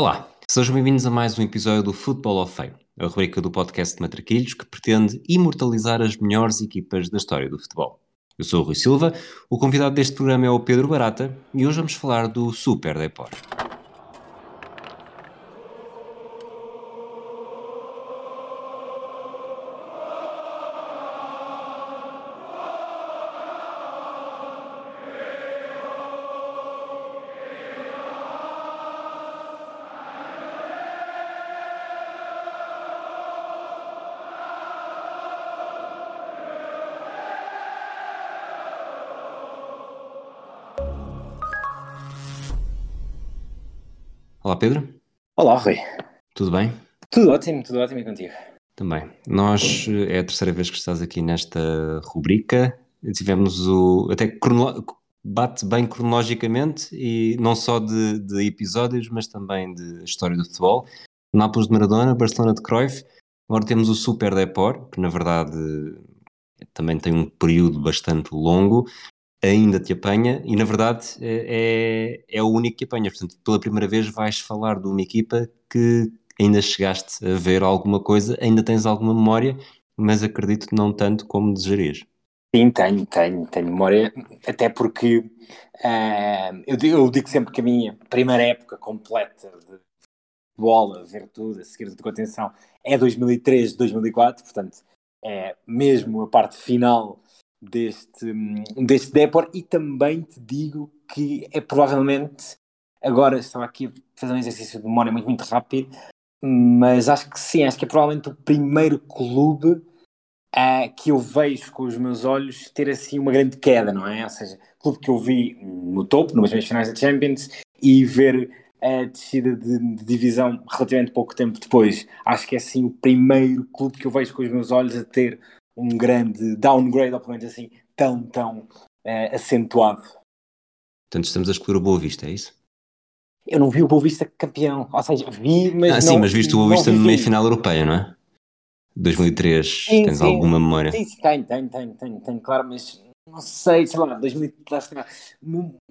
Olá, sejam bem-vindos a mais um episódio do Football of Fame, a rubrica do podcast de Matraquilhos que pretende imortalizar as melhores equipas da história do futebol. Eu sou o Rui Silva, o convidado deste programa é o Pedro Barata e hoje vamos falar do Super Deport. Pedro, Olá, Rui. tudo bem? Tudo ótimo, tudo ótimo e contigo. Também. Nós, eh, é a terceira vez que estás aqui nesta rubrica. Tivemos o. Até crono- bate bem cronologicamente, e não só de, de episódios, mas também de história do futebol. Nápoles de Maradona, Barcelona de Cruyff. Agora temos o Super Deport, que na verdade também tem um período bastante longo. Ainda te apanha, e na verdade é, é, é o único que apanha. Portanto, pela primeira vez vais falar de uma equipa que ainda chegaste a ver alguma coisa, ainda tens alguma memória, mas acredito não tanto como desejarias. Sim, tenho, tenho, tenho memória, até porque ah, eu, digo, eu digo sempre que a minha primeira época completa de bola, ver tudo, a seguir tudo com atenção, é 2003, 2004, portanto, é mesmo a parte final deste, hum, deste Depor e também te digo que é provavelmente, agora estava aqui a fazer um exercício de memória muito, muito rápido, mas acho que sim, acho que é provavelmente o primeiro clube ah, que eu vejo com os meus olhos ter assim uma grande queda, não é? Ou seja, clube que eu vi no topo, numas meias finais da Champions, e ver a descida de, de divisão relativamente pouco tempo depois. Acho que é assim o primeiro clube que eu vejo com os meus olhos a ter um grande downgrade, ou pelo menos assim, tão, tão ah, acentuado. Portanto, estamos a escolher o Boa Vista, é isso? Eu não vi o Boa Vista campeão, ou seja, vi, mas ah, não... sim, mas viste o Boa Vista vivi. meia final europeia, não é? 2003, Sim, tens sim. alguma memória? Sim, sim, tenho, tenho, tenho, tenho, tenho, claro, mas não sei, sei lá, 2000, lá está,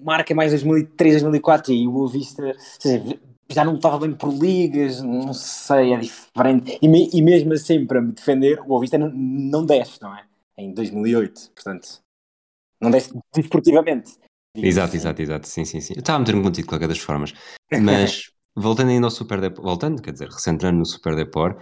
marca mais 2003, 2004 e o Boa Vista, ou seja, já não estava bem por ligas, não sei, é diferente. E, me- e mesmo assim, para me defender, o Boa Vista não, não desce, não é? Em 2008, portanto, não desce desportivamente. Exato, assim. exato, exato. Sim, sim, sim. Eu estava a meter-me contigo de qualquer das formas. Mas, voltando ainda ao Super Deport, voltando, quer dizer, recentrando no Super Deport,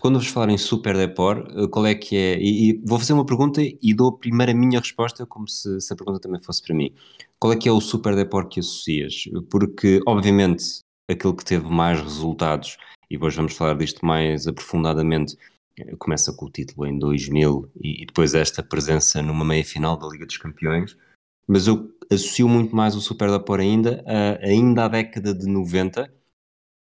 quando vos falar em Super Deport, eh, qual é que é? E, e vou fazer uma pergunta e dou primeiro a minha resposta, como se, se a pergunta também fosse para mim. Qual é que é o Super Deport que associas? Porque, obviamente, aquele que teve mais resultados, e depois vamos falar disto mais aprofundadamente, eh, começa com o título em 2000 e, e depois esta presença numa meia-final da Liga dos Campeões, mas eu associo muito mais o Super Depor ainda, a, ainda à década de 90,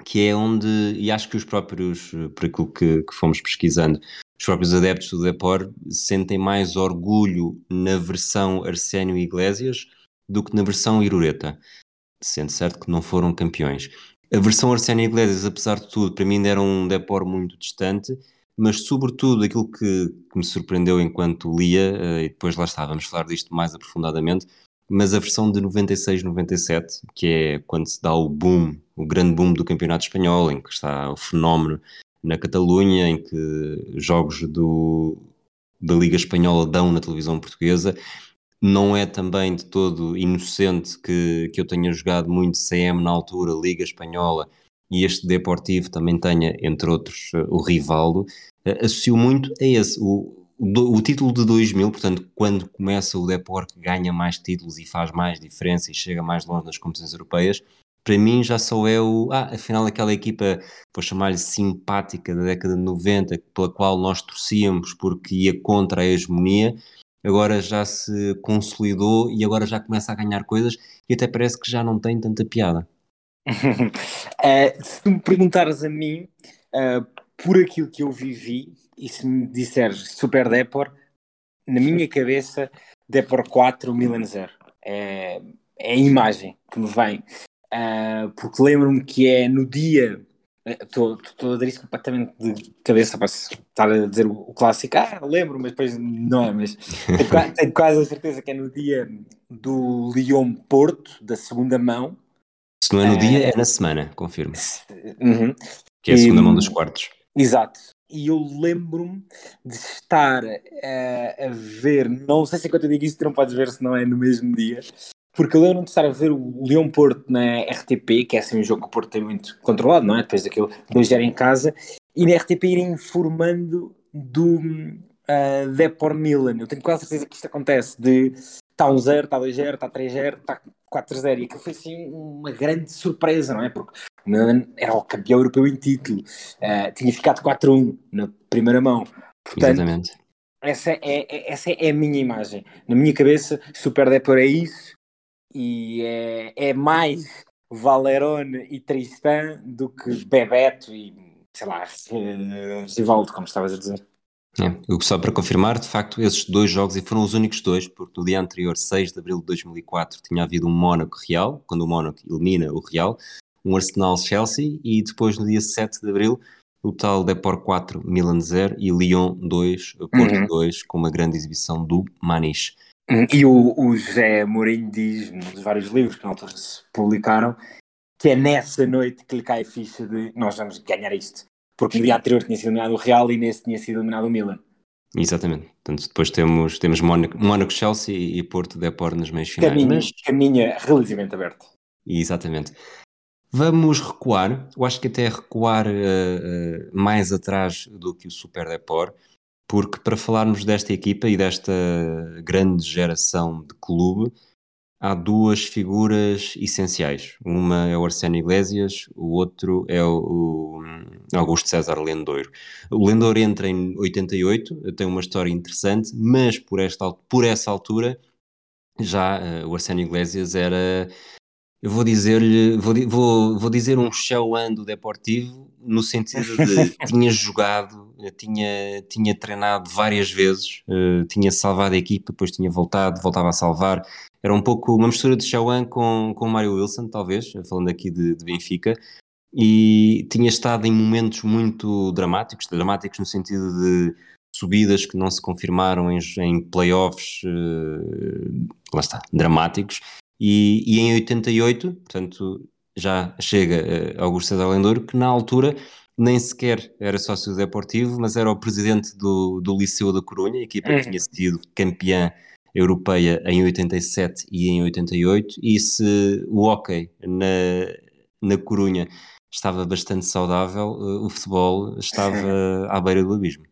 que é onde, e acho que os próprios, eh, por aquilo que, que fomos pesquisando, os próprios adeptos do Depor sentem mais orgulho na versão Arsénio Iglesias do que na versão Irureta, sendo certo que não foram campeões. A versão Arsénio Iglesias, apesar de tudo, para mim ainda era um Depor muito distante, mas sobretudo aquilo que, que me surpreendeu enquanto lia, eh, e depois lá está, vamos falar disto mais aprofundadamente, mas a versão de 96-97, que é quando se dá o boom, o grande boom do campeonato espanhol, em que está o fenómeno na Catalunha, em que jogos do, da Liga Espanhola dão na televisão portuguesa, não é também de todo inocente que, que eu tenha jogado muito CM na altura, Liga Espanhola, e este Deportivo também tenha, entre outros, eh, o Rivaldo, eh, associo muito a esse, o, o, título de 2000, portanto, quando começa o Deport que ganha mais títulos e faz mais diferença e chega mais longe nas competições europeias, para mim já só é o, ah, afinal aquela equipa, vou chamar-lhe simpática da década de 90, pela qual nós torcíamos porque ia contra a hegemonia, agora já se consolidou e agora já começa a ganhar coisas e até parece que já não tem tanta piada. Eh, se me perguntares a mim, eh, por aquilo que eu vivi, e se me disseres Super Depor, na minha cabeça, Depor 4, Milan 0. É, é a imagem que me vem. Eh, porque lembro-me que é no dia. Estou a dar isso completamente de cabeça, posso estar a dizer o, o clássico, ah, lembro, mas depois não é, mas tenho, tenho quase a certeza que é no dia do Lyon Porto, da segunda mão, Se não é no dia, é na semana, confirmo. Uhum. Que é a segunda e, mão dos quartos. Exato. E eu lembro-me de estar uh, a ver, não sei se é quando eu digo isso, tu não podes ver se não é no mesmo dia, porque eu lembro-me de estar a ver o Leão Porto na RTP, que é assim um jogo que o Porto tem muito controlado, não é? Depois daquilo 2-0 em casa, e na RTP irem informando do uh, Depor Milan. Eu tenho quase certeza que isto acontece, de está 1-0, está 2-0, está 3-0, está 4-0, e aquilo foi assim uma grande surpresa, não é? Porque o Milan era o campeão europeu em título, uh, tinha ficado 4-1 na primeira mão. Portanto, Exatamente. Essa é, é, essa é a minha imagem. Na minha cabeça, Super Depor é isso, e é, é mais Valerone e Tristan do que Bebeto e, sei lá, Rivaldo, como estavas a dizer. É, só para confirmar, de facto, esses dois jogos, e foram os únicos dois, porque no dia anterior, 6 de abril de 2004, tinha havido um Mónaco-Real, quando o Mónaco elimina o Real, um Arsenal-Chelsea, e depois no dia 7 de abril, o tal Depor 4, Milan 0 e Lyon 2, Porto uhum. 2, com uma grande exibição do Maniche. E o, o José Mourinho diz, nos vários livros que na altura se publicaram, que é nessa noite que lhe cai a ficha de nós vamos ganhar isto. Porque no dia anterior tinha sido eliminado o Real e nesse tinha sido eliminado o Milan. Exatamente. Portanto, depois temos, temos Mónaco, Mónaco Chelsea e Porto Depor nas meias finais. Caminha, mas... caminha relativamente aberto. Exatamente. Vamos recuar, eu acho que até recuar uh, uh, mais atrás do que o Super Depor, porque para falarmos desta equipa e desta grande geração de clube, há duas figuras essenciais. Uma é o Arsénio Iglesias, o outro é o, Augusto César Lendoiro. O Lendoiro entra em 88, tem uma história interessante, mas por, esta, por essa altura já uh, o Arsénio Iglesias era eu vou dizer-lhe, vou, vou, vou dizer um show do Deportivo, no sentido de tinha jogado, tinha, tinha treinado várias vezes, uh, tinha salvado a equipa, depois tinha voltado, voltava a salvar. Era um pouco uma mistura de Shawan com, com Mário Wilson, talvez, falando aqui de, de Benfica, e tinha estado em momentos muito dramáticos, dramáticos no sentido de subidas que não se confirmaram em, em playoffs, uh, lá está, dramáticos, e, e em 88, portanto, já chega uh, Augusto César Lendouro, que na altura nem sequer era sócio deportivo, mas era o presidente do, do Liceu da Corunha, a equipa que uhum. tinha sido campeã europeia em 87 e em 88, e se o hockey na, na Corunha estava bastante saudável, uh, o futebol estava à beira do abismo.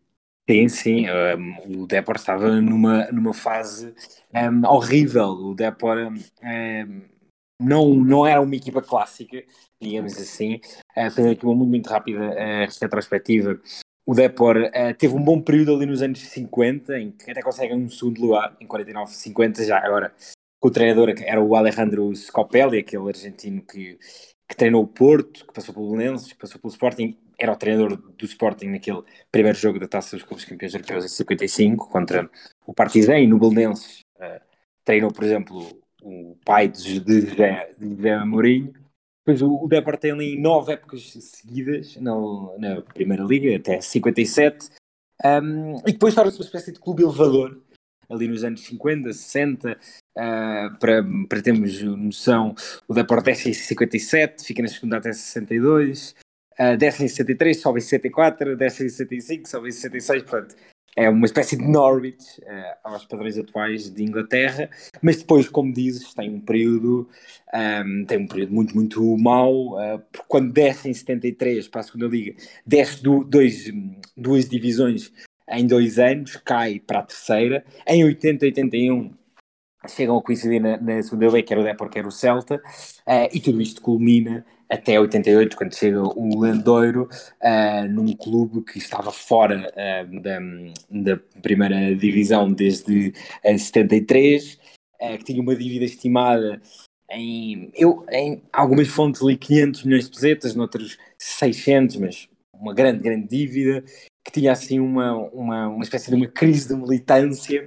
Sim, sim, um, o Depor estava numa, numa fase um, horrível. O Depor um, não, não era uma equipa clássica, digamos assim. Uh, fazer aqui uma muito, muito rápida uh, retrospectiva. O Depor uh, teve um bom período ali nos anos 50, em que até consegue um segundo lugar, em 49, 50, já agora com o treinador que era o Alejandro Scopelli, aquele argentino que, que treinou o Porto, que passou pelo Belenenses, que passou pelo Sporting, era o treinador do Sporting naquele primeiro jogo da Taça dos Clubes Campeões Europeus em 55 contra o Partizan e no Belenenses. Uh, treinou, por exemplo, o pai de, de, de Mourinho. Depois o, o Depor tem ali nove épocas seguidas na, na Primeira Liga, até 57, um, e depois torna-se uma espécie de clube elevador ali nos anos 50, 60, uh, para, para termos noção, o Depor desce em 57, fica na segunda até 62, uh, em 63, sobe em 64, desce em 65, sobe em 66, portanto, é uma espécie de Norwich uh, aos padrões atuais de Inglaterra, mas depois, como dizes, tem um período, um, tem um período muito, muito mau, uh, porque quando desce em 73 para a segunda liga, desce do, dois, duas divisões em dois anos, cai para a terceira, em 80, 81 chegam a coincidir na, na segunda liga, quer o Depor, quer o Celta, uh, e tudo isto culmina até 88, quando chega o Lendoiro, uh, num clube que estava fora uh, da, da, primeira divisão desde uh, 73, que tinha uma dívida estimada em, eu, em algumas fontes ali 500 milhões de pesetas, noutras 600, mas uma grande, grande dívida, que tinha assim uma, uma, uma espécie de uma crise de militância,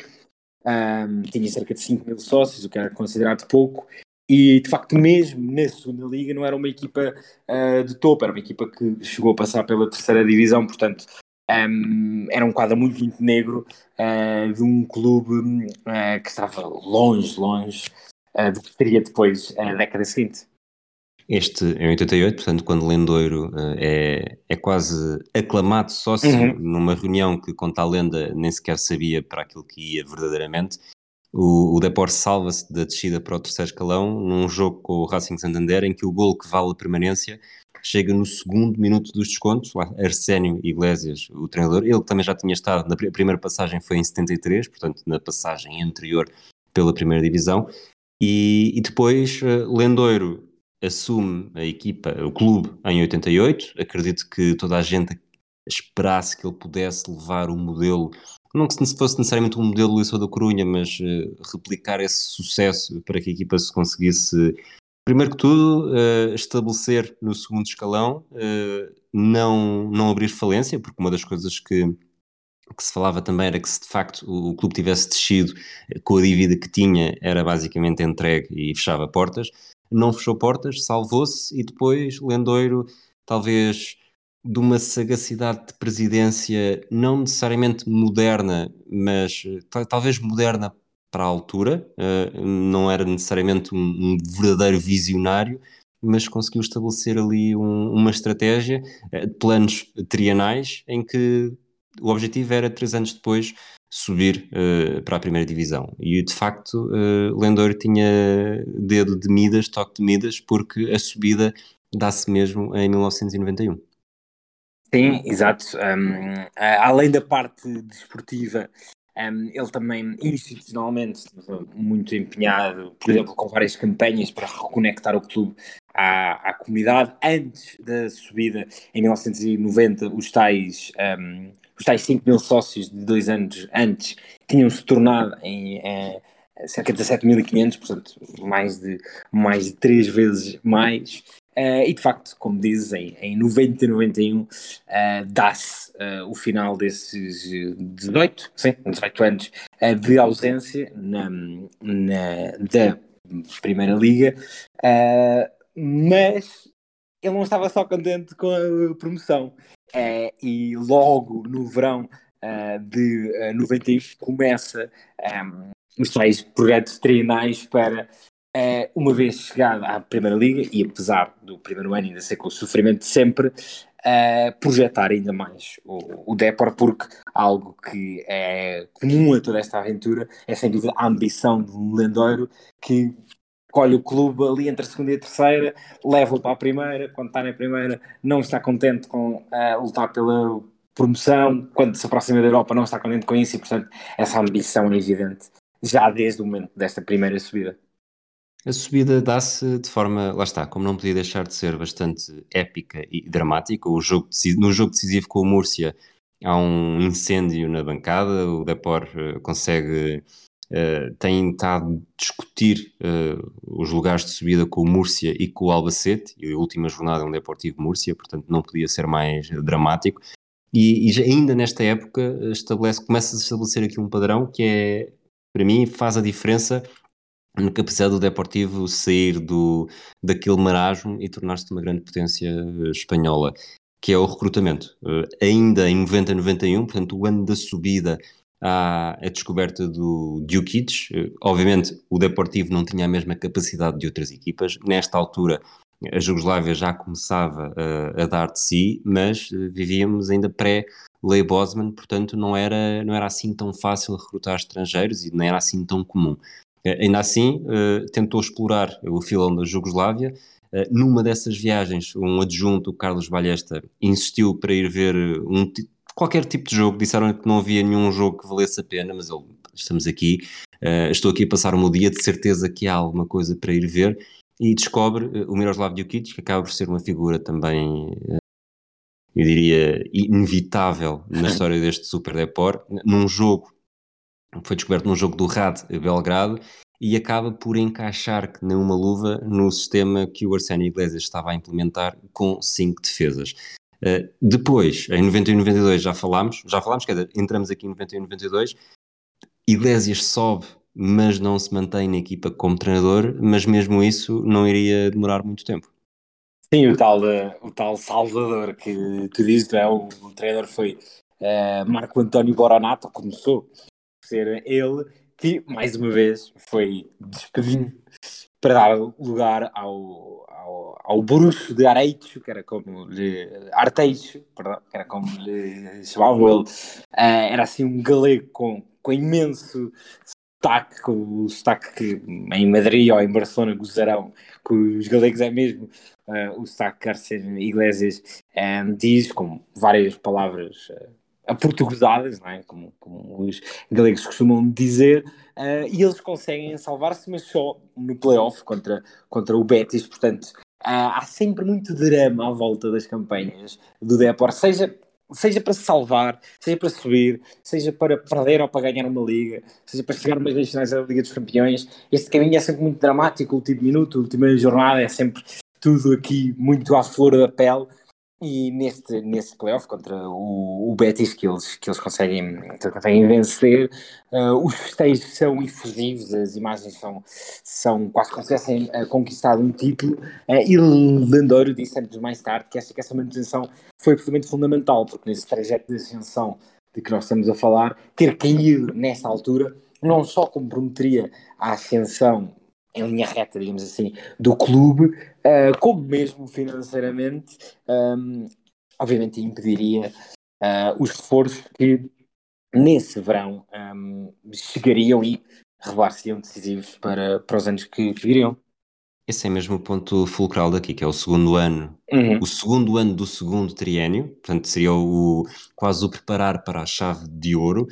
um, tinha cerca de 5 mil sócios, o que era considerado pouco, e de facto, mesmo na segunda liga, não era uma equipa uh, de topo, era uma equipa que chegou a passar pela terceira divisão, portanto, um, era um quadro muito, muito negro uh, de um clube uh, que estava longe, longe do que seria depois a década seguinte. Este é em 88, portanto, quando Lendoiro é, é quase aclamado sócio uhum. numa reunião que, conta a lenda, nem sequer sabia para aquilo que ia verdadeiramente. O, o salva-se da descida para o terceiro escalão num jogo com o Racing Santander, em que o gol que vale a permanência chega no segundo minuto dos descontos. Lá, Arsénio Iglesias, o treinador, ele também já tinha estado, na primeira passagem foi em 73, portanto, na passagem anterior pela primeira divisão. E, e depois, uh, Lendoiro assume a equipa, o clube, em 88. Acredito que toda a gente esperasse que ele pudesse levar o modelo, não que se fosse necessariamente um modelo Luís da Corunha, mas uh, replicar esse sucesso para que a equipa se conseguisse, primeiro que tudo, uh, estabelecer no segundo escalão, uh, não, não abrir falência, porque uma das coisas que, que se falava também era que se de facto o, o clube tivesse descido com a dívida que tinha, era basicamente entregue e fechava portas. Não fechou portas, salvou-se e depois Lendoiro, talvez de uma sagacidade de presidência não necessariamente moderna, mas talvez moderna para a altura, uh, não era necessariamente um, um, verdadeiro visionário, mas conseguiu estabelecer ali um, uma estratégia uh, de planos trienais em que o objetivo era três anos depois subir uh, para a primeira divisão. E de facto, uh, tinha dedo de Midas, toque de Midas, porque a subida dá-se mesmo em 1991. Sim, exato. Um, além da parte desportiva, um, ele também institucionalmente muito empenhado, por exemplo, com várias campanhas para reconectar o clube à, à comunidade. Antes da subida, em 1990, os tais um, os tais 5 mil sócios de dois anos antes tinham se tornado em é, cerca de 17.500, portanto, mais de, mais de três vezes mais. Uh, e de facto, como dizes, em, em 90 e 91 uh, dá-se uh, o final desses 18, sim, 18 anos de ausência na, na, da Primeira Liga, mas ele não estava só contente com a promoção. E logo no verão de uh, 91 começa um, os tais projetos trienais para, uh, uma vez chegado à Primeira Liga, e apesar do primeiro ano ainda ser com o sofrimento de sempre, projetar ainda mais o, o Depor, porque algo que é comum a toda esta aventura é sem dúvida a ambição de um que colhe o clube ali entre a segunda e a terceira, leva-o para a primeira, quando está na primeira não está contente com uh, lutar pela promoção, quando se aproxima da Europa não está contente com isso e portanto essa ambição é evidente já desde o momento desta primeira subida. A subida dá-se de forma, lá está, como não podia deixar de ser bastante épica e dramática. O jogo no jogo decisivo com o Múrcia há um incêndio na bancada, o Depor uh, consegue uh, têm estado a discutir uh, os lugares de subida com o Múrcia e com o Albacete, e a última jornada é um Deportivo Múrcia, portanto não podia ser mais dramático. E, e ainda nesta época estabelece, começa a estabelecer aqui um padrão que é, para mim, faz a diferença na capacidade do Deportivo sair do, daquele marasmo e tornar-se uma grande potência espanhola, que é o recrutamento. Uh, ainda em 90-91, portanto, o ano da subida à, a descoberta do Djukic. Obviamente, o Deportivo não tinha a mesma capacidade de outras equipas. Nesta altura, a Jugoslávia já começava a, a dar de si, mas eh, vivíamos ainda pré Lei Bosman, portanto não era, não era assim tão fácil recrutar estrangeiros e não era assim tão comum. Eh, ainda assim, uh, tentou explorar o filão da Jugoslávia. Uh, numa dessas viagens, um adjunto, o Carlos Balhesta, insistiu para ir ver um, qualquer tipo de jogo. Disseram que não havia nenhum jogo que valesse a pena, mas ele, estamos aqui, estou aqui a passar o meu dia, de certeza que há alguma coisa para ir ver, e descobre o Miroslav Djukic, que acaba por ser uma figura também, eu diria, inevitável na história deste Super Deport, num jogo, foi descoberto num jogo do Rad Belgrado, e acaba por encaixar que nem uma luva no sistema que o Arsénio Iglesias estava a implementar com cinco defesas. Uh, depois, em 91 e 92 já falámos, já falámos, quer dizer, entramos aqui em 91 e 92, Iglesias sobe, mas não se mantém na equipa como treinador, mas mesmo isso não iria demorar muito tempo. Sim, o tal, o tal Salvador que tu dizes, é? o, o treinador foi uh, Marco António Boronato, começou ser ele, que mais uma vez foi despedido para dar lugar ao, ao, ao bruxo de Areicho, que era como lhe. Arteixo, perdão, que era como lhe chamava ele. Uh, era assim um galego com, com imenso sotaque, o sotaque que em Madrid ou em Barcelona gozarão, que os galegos é mesmo uh, o sotaque que Iglesias um, diz, com várias palavras uh, aportuguesadas, não é? como, como os galegos costumam dizer, uh, e eles conseguem salvar-se, mas só no playoff contra, contra o Betis, portanto uh, há sempre muito drama à volta das campanhas do Depor, seja seja para se salvar, seja para subir, seja para perder ou para ganhar uma liga, seja para chegar umas finais da Liga dos Campeões. Este caminho é sempre muito dramático, o último minuto, a última jornada é sempre tudo aqui muito à flor da pele. E neste, nesse playoff contra o, o Betis que eles, que eles conseguem, conseguem vencer, uh, os festejos são efusivos, as imagens são, são quase como se tivessem uh, conquistado um título. Uh, e Landouro disse anos mais tarde que essa, que essa manutenção foi absolutamente fundamental, porque nesse trajeto de ascensão de que nós estamos a falar, ter caído nesta altura não só comprometeria a ascensão em linha reta, digamos assim, do clube, uh, como mesmo financeiramente, um, obviamente impediria uh, os esforços que nesse verão um, chegariam e revelar-se-iam decisivos para, para os anos que, que viriam. Esse é mesmo o ponto fulcral daqui, que é o segundo ano, uhum. o segundo ano do segundo triênio, portanto seria o, quase o preparar para a chave de ouro,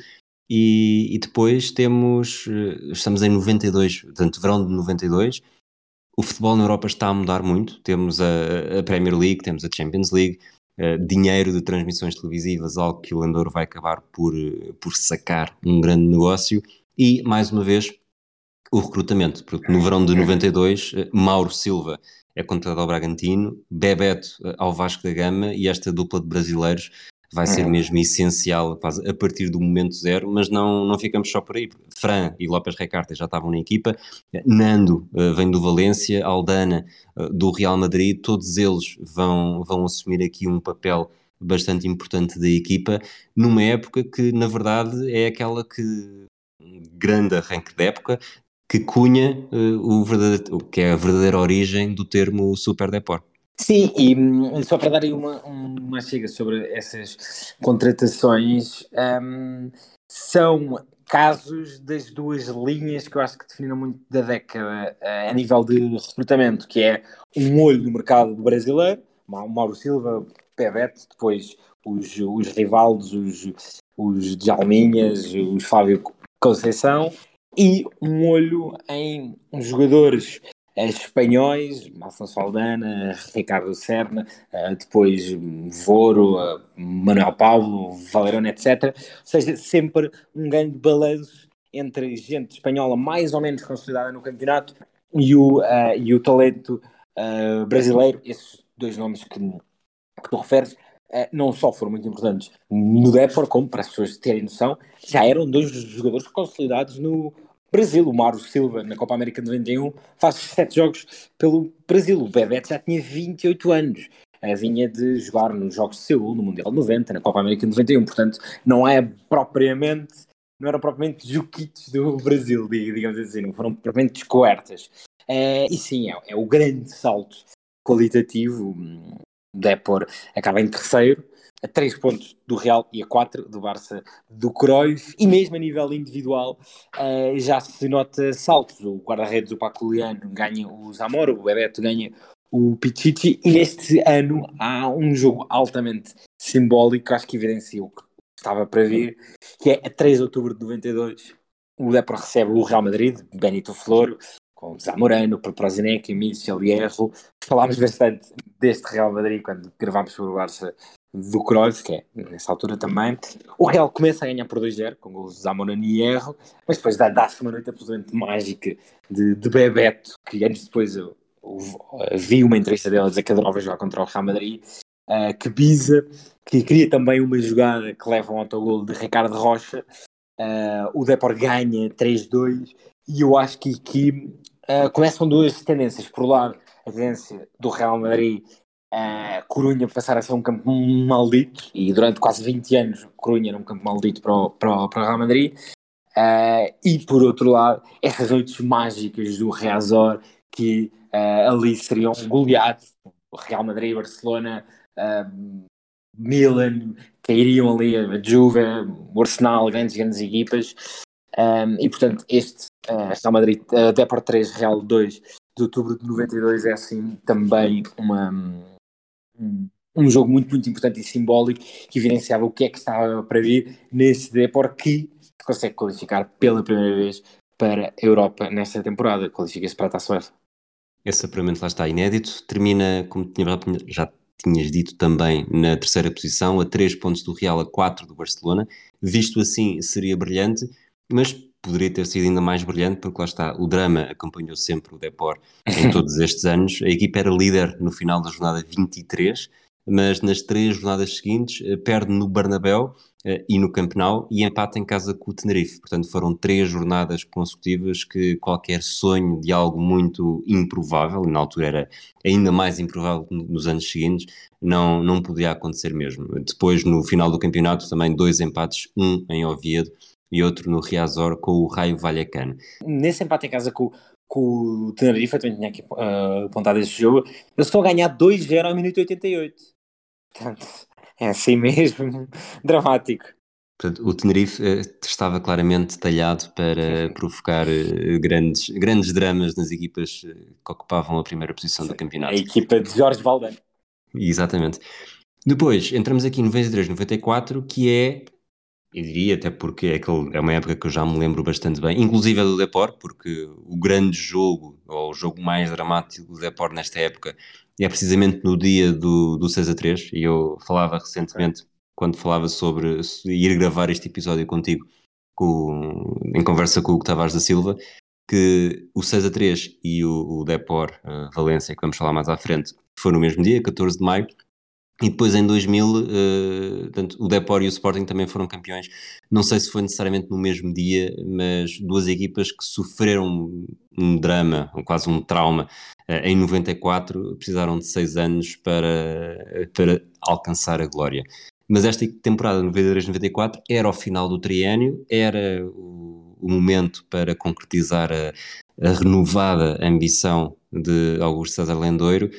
e, e, depois temos, eh, estamos em 92, portanto, verão de 92. O futebol na Europa está a mudar muito. Temos a, a Premier League, temos a Champions League, uh, dinheiro de transmissões televisivas, algo que o Landor vai acabar por, eh, por sacar um grande negócio. E, mais uma vez, o recrutamento, porque no verão de 92, Mauro Silva é contratado ao Bragantino, Bebeto ao Vasco da Gama e esta dupla de brasileiros vai ser uhum. mesmo essencial a partir do momento zero, mas não, não ficamos só por aí. Fran e López Recarte já estavam na equipa, Nando uh, vem do Valência, Aldana uh, do Real Madrid, todos eles vão, vão assumir aqui um papel bastante importante da equipa, numa época que na verdade é aquela que grande arranque de época que cunha uh, o verdadeiro, que é a verdadeira origem do termo Super Deport. Sim, e hum, só para dar aí uma, uma chega sobre essas contratações, um, são casos das duas linhas que eu acho que definiram muito da década uh, a nível de recrutamento, que é um olho no mercado brasileiro, Mauro Silva, Pebete, depois os, os Rivaldos, os, os Djalminhas, os Fábio Conceição, e um olho em jogadores espanhóis, Afonso Aldana, Ricardo Serna, eh, depois Voro, eh, Manuel Paulo, Valerone, etc. Ou seja, sempre um grande balanço entre gente espanhola mais ou menos consolidada no campeonato e o, uh, e o talento uh, brasileiro, esses dois nomes que, que tu referes, uh, não só foram muito importantes no Depor, como para as pessoas terem noção, já eram dois jogadores consolidados no, Brasil, o Mauro Silva, na Copa América de 91, faz sete jogos pelo Brasil. O Bebeto já tinha 28 anos. vinha de jogar nos Jogos de Seul, no Mundial 90, na Copa América de 91. Portanto, não é propriamente, não eram propriamente juquitos do Brasil, digamos assim, não foram propriamente descobertas. É, e sim, é, é o grande salto qualitativo. O Depor acaba em terceiro, a 3 pontos do Real e a 4 do Barça do Cruyff e mesmo a nível individual uh, já se nota saltos. O guarda-redes, o Paculiano, ganha o Zamora, o Bebeto ganha o Pichichi e neste ano há um jogo altamente simbólico, acho que evidencia o que estava para vir, que é a 3 de outubro de 92. O Depor recebe o Real Madrid, Benito Floro, com Zamorano, Prozinec, Michel Hierro. Falámos bastante deste Real Madrid quando gravámos sobre o Barça do Cruyff, que é nessa altura também. O Real começa a ganhar por 2-0, com gols de Zamorano e Erro, mas depois dá-se uma noite absolutamente mágica de, de Bebeto, que anos depois eu, eu, eu, vi uma entrevista dele dizer que adorava jogar contra o Real Madrid, uh, que Biza, que queria também uma jogada que leva um autogol de Ricardo Rocha, uh, o Depor ganha 3-2, e eu acho que aqui uh, começam duas tendências. Por um lado, a tendência do Real Madrid uh, Corunha passar a ser um campo maldito, e durante quase 20 anos Corunha era um campo maldito para o, para o, para o Real Madrid, uh, e por outro lado, essas noites mágicas do Reazor, que uh, ali seriam goleados. Real Madrid, Barcelona, Milan, cairiam ali a Juve, o Arsenal, grandes, grandes equipas. Um, e portanto, este Real Madrid, uh, Deport 3, Real 2 de outubro de 92 é assim também uma, um, jogo muito, muito importante e simbólico que evidenciava o que é que estava para vir nesse Deport que consegue qualificar pela primeira vez para a Europa nesta temporada, qualifica-se para a Taça UEFA. Esse apuramento lá está inédito, termina, como já tinhas dito também, na terceira posição, a 3 pontos do Real, a 4 do Barcelona. Visto assim, seria brilhante, mas poderia ter sido ainda mais brilhante, porque lá está, o drama acompanhou sempre o Depor em todos estes anos. A equipa era líder no final da jornada 23, mas nas três jornadas seguintes eh, perde no Bernabéu uh, e no Campeonato e empata em casa com o Tenerife. Portanto, foram três jornadas consecutivas que qualquer sonho de algo muito improvável, na altura era ainda mais improvável nos anos seguintes, não, não podia acontecer mesmo. Depois, no final do campeonato, também dois empates, um em Oviedo e outro no Riazor com o Raio Vallecano. Nesse empate em casa com, com o Tenerife, eu também tinha aqui uh, apontado esse jogo, eles estão a ganhar 2-0 ao minuto 88. Portanto, é assim mesmo dramático. Portanto, o Tenerife uh, estava claramente talhado para provocar uh, grandes, grandes dramas nas equipas uh, que ocupavam a primeira posição do campeonato. A equipa de Jorge Valdano. Exatamente. Depois, entramos aqui em 93-94, que é eu diria, até porque é, aquele, é uma época que eu já me lembro bastante bem, inclusive é do Depor, porque o grande jogo, ou o jogo mais dramático do Depor nesta época, é precisamente no dia do, do 6 a 3, e eu falava recentemente, quando falava sobre ir gravar este episódio contigo, com, em conversa com o Tavares da Silva, que o 6 a 3 e o, o Depor uh, Valência, que vamos falar mais à frente, foi no mesmo dia, 14 de maio, e depois em 2000, uh, eh, portanto, o Depor e o Sporting também foram campeões. Não sei se foi necessariamente no mesmo dia, mas duas equipas que sofreram um drama, quase um trauma, uh, em 94, precisaram de seis anos para, para alcançar a glória. Mas esta temporada 93-94 era o final do triênio, era o, o momento para concretizar a, a renovada ambição de Augusto César Lendoiro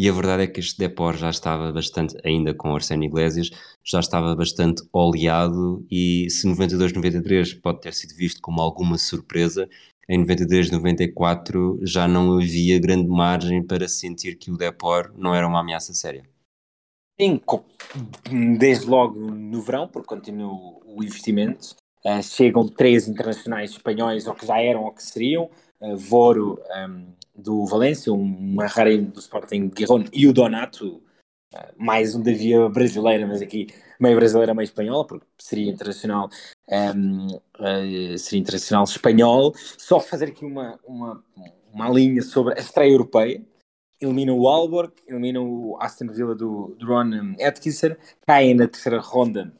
e a verdade é que este Depor já estava bastante, ainda com Arsénio Iglesias, já estava bastante oleado e se 92-93 pode ter sido visto como alguma surpresa, em 93-94 já não havia grande margem para sentir que o Depor não era uma ameaça séria. Sim, desde logo no verão, porque continua o investimento, uh, chegam três internacionais espanhóis, ou que já eram ou que seriam, uh, Voro, um, ehm, do Valência, um Marrari do Sporting Guirón e o Donato, eh, mais um da via brasileira, mas aqui meio brasileira, meio espanhola, porque seria internacional, um, ehm, uh, eh, seria internacional espanhol. Só fazer aqui uma, uma, uma linha sobre a estreia europeia. Elimina o Aalborg, elimina o Aston Villa do, do Ron Atkinson, caem na terceira ronda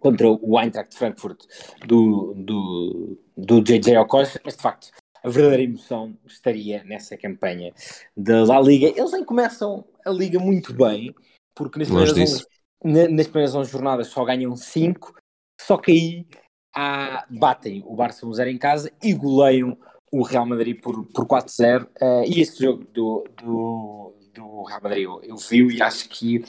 contra o Eintracht Frankfurt do, do, do JJ Okocha, mas de facto a verdadeira emoção estaria nessa campanha da La Liga. Eles nem começam a Liga muito bem, porque nas primeiras, 11, nas primeiras 11 jornadas só ganham 5, só que aí há, batem o Barça 1-0 em casa e goleiam o Real Madrid por, por 4-0. Uh, eh, e esse jogo do, do, do Real Madrid eu, eu vi e acho que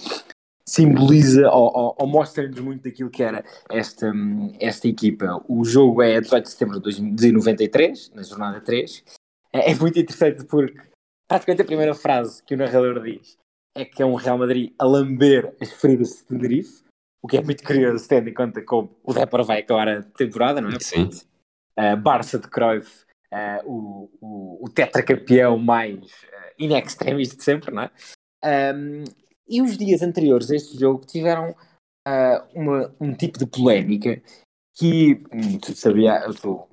simboliza ou, ou, ou mostra-nos muito daquilo que era esta, esta equipa. O jogo é 18 de setembro de 93, na jornada 3. É, é muito interessante porque praticamente a primeira frase que o narrador diz é que é um Real Madrid a lamber as feridas de Tenerife, o que é muito curioso, tendo em conta como o Depor vai acabar a temporada, não é? Sim. Uh, Barça de Cruyff, uh, o, o, o tetracampeão mais uh, in extremis de sempre, não é? Um, e os dias anteriores a este jogo tiveram uh, uma, um tipo de polémica que tu sabia, estou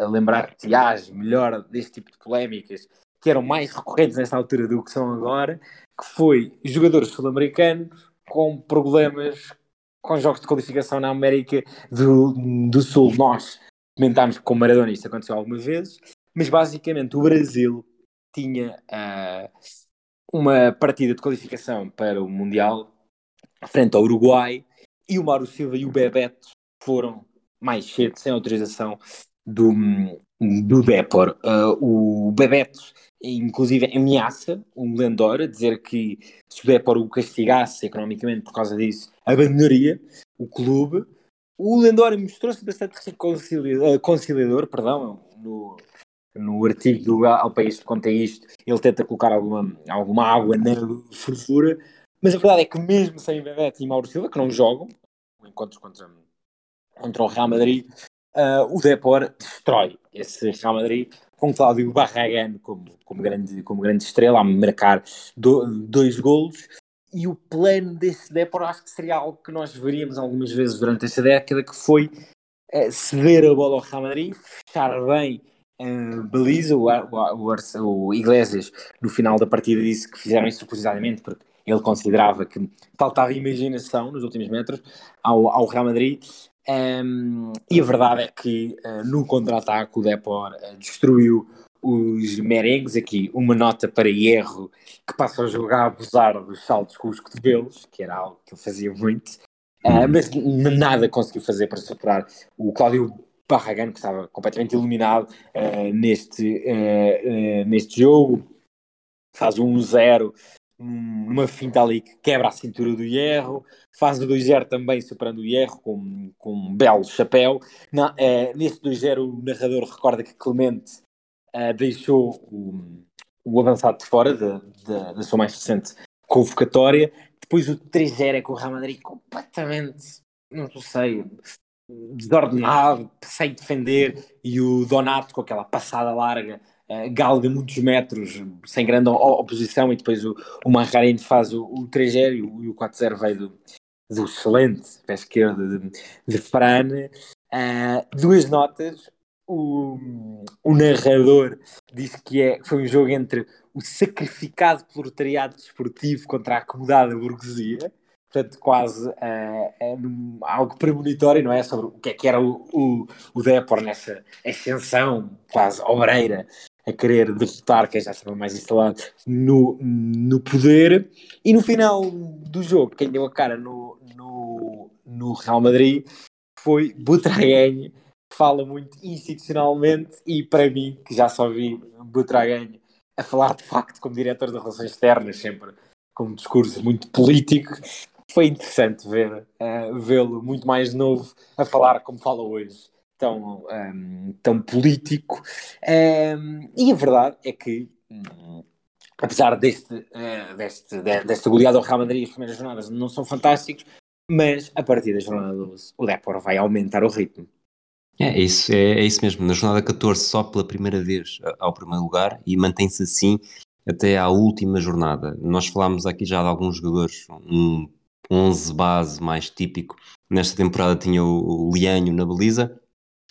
a lembrar-te, age melhor deste tipo de polémicas que eram mais recorrentes nesta altura do que são agora, que foi jogadores sul-americanos com problemas com jogos de qualificação na América do, do Sul. Nós comentámos com Maradona, isso aconteceu algumas vezes, mas basicamente o Brasil tinha uh, uma partida de qualificação para o Mundial frente ao Uruguai e o Mauro Silva e o Bebeto foram mais cedo, sem autorização do, do Depor. Uh, o Bebeto inclusive ameaça o Lendor a dizer que se o Depor o castigasse economicamente por causa disso, abandonaria o clube. O Lendor mostrou-se bastante conciliador, conciliador perdão, no, no artigo do Ao País que conta isto, ele tenta colocar alguma, alguma água na furfura, mas a verdade é que mesmo sem Bebete e Mauro Silva, que não jogam, encontros contra, contra o Real Madrid, uh, o Depor destrói esse Real Madrid com Cláudio Barragán como, como, grande, como grande estrela a marcar do, dois golos. E o plano desse Depor acho que seria algo que nós veríamos algumas vezes durante esta década que foi uh, ceder a bola ao Real Madrid, fechar bem uh, baliza, o, o, o, Iglesias no final da partida disse que fizeram isso propositadamente porque ele considerava que faltava imaginação nos últimos metros ao, ao Real Madrid um, e a verdade é que uh, no contra-ataque o Depor uh, destruiu os merengues. Aqui uma nota para Hierro que passa a jogar a abusar dos saltos com os cotovelos, que era algo que ele fazia muito, uh, mas nada conseguiu fazer para superar o Cláudio Barragán, que estava completamente iluminado neste, neste jogo. Faz um 1-0 numa finta ali que quebra a cintura do Hierro, faz o 2-0 também superando o Hierro com, com um belo chapéu. Na, nesse 2-0 o narrador recorda que Clemente deixou o, o avançado de fora da, da, da sua mais recente convocatória. Depois o 3-0 é com o Real Madrid completamente, não sei, desordenado, sem defender, e o Donato com aquela passada larga uh, galga muitos metros sem grande oposição e depois o, o faz o, o 3-0 e o, o 4-0 veio do, do excelente pé esquerdo de, de Fran. Uh, duas notas. O, o narrador diz que é, foi um jogo entre o sacrificado proletariado desportivo contra a acomodada burguesia portanto, quase uh, algo premonitório, não é? Sobre o que é que era o, o, o Depor nessa ascensão quase obreira a querer derrotar quem já estava mais instalado no, no poder. E no final do jogo, quem deu a cara no, no, no Real Madrid foi Butragueño, que fala muito institucionalmente e para mim, que já só vi Butragueño a falar de facto como diretor de relações externas, sempre com um discurso muito político, foi interessante ver uh, vê-lo muito mais novo a falar como fala hoje tão, um, ehm, tão político. Um, ehm, e a verdade é que, um, apesar deste, uh, deste, desta goleada ao Real Madrid, as primeiras jornadas não são fantásticos, mas a partir da jornada 12 o Depor vai aumentar o ritmo. É isso, é, é, isso mesmo. Na jornada 14, só pela primeira vez ao primeiro lugar e mantém-se assim até à última jornada. Nós falámos aqui já de alguns jogadores, um 11 base mais típico. Nesta temporada tinha o, Lianho na baliza,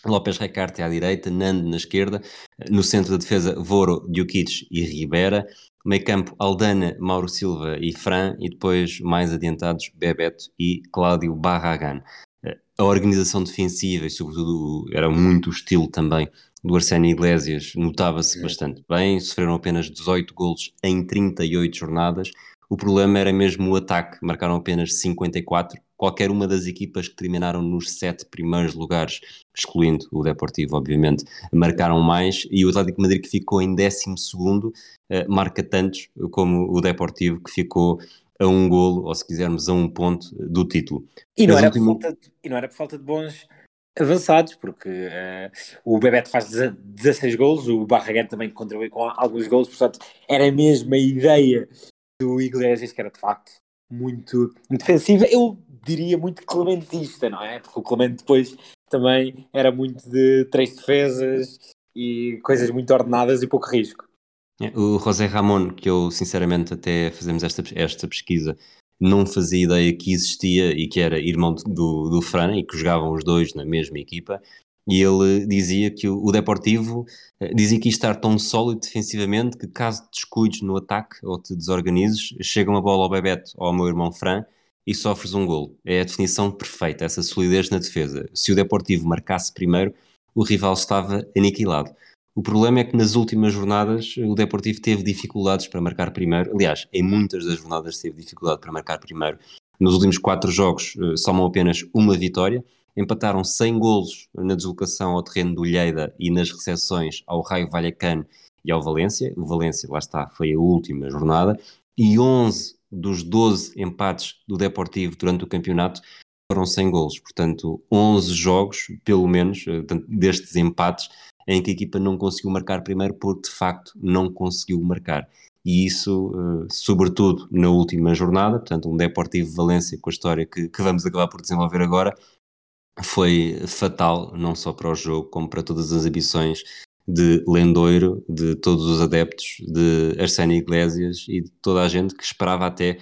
López Recarte à direita, Nando na esquerda, no centro da defesa Voro, Djukic e Ribera, meio campo Aldana, Mauro Silva e Fran, e depois mais adiantados Bebeto e Cláudio Barragan. A organização defensiva e sobretudo era muito o estilo também do Arsénio Iglesias, notava-se bastante bem, sofreram apenas 18 golos em 38 jornadas, o problema era mesmo o ataque, marcaram apenas 54. Qualquer uma das equipas que terminaram nos sete primeiros lugares, excluindo o Deportivo, obviamente, marcaram mais. E o Atlético Madrid, que ficou em 12, eh, marca tantos como o Deportivo, que ficou a um golo, ou se quisermos, a um ponto do título. E não, era, último... por falta de, e não era por falta de bons avançados, porque uh, o Bebeto faz 16 golos, o Barraguete também contribui com alguns golos, portanto era mesmo a ideia do Iglesias, que era de facto muito, defensiva, eu diria muito clementista, não é? Porque o Clemente depois também era muito de três defesas e coisas muito ordenadas e pouco risco. É, o José Ramon, que eu sinceramente até fazemos esta, esta pesquisa, não fazia ideia que existia e que era irmão do, do Fran e que jogavam os dois na mesma equipa e ele dizia que o, Deportivo eh, dizia que estar tão sólido defensivamente que caso te descuides no ataque ou te desorganizes, chega uma bola ao Bebeto ou ao meu irmão Fran e sofres um golo. É a definição perfeita, essa solidez na defesa. Se o Deportivo marcasse primeiro, o rival estava aniquilado. O problema é que nas últimas jornadas o Deportivo teve dificuldades para marcar primeiro. Aliás, em muitas das jornadas teve dificuldade para marcar primeiro. Nos últimos quatro jogos uh, somam apenas uma vitória empataram 100 golos na deslocação ao terreno do Lleida e nas recepções ao Raio Vallecano e ao Valência. O Valência, lá está, foi a última jornada, e 11 dos 12 empates do Deportivo durante o campeonato foram sem golos. Portanto, 11 jogos, pelo menos, eh, destes empates, em que a equipa não conseguiu marcar primeiro porque, de facto, não conseguiu marcar. E isso, eh, sobretudo na última jornada, portanto, um Deportivo Valência com a história que, que vamos acabar por desenvolver agora, foi fatal, não só para o jogo, como para todas as ambições de Lendoiro, de todos os adeptos, de Arsénio Iglesias e de toda a gente que esperava até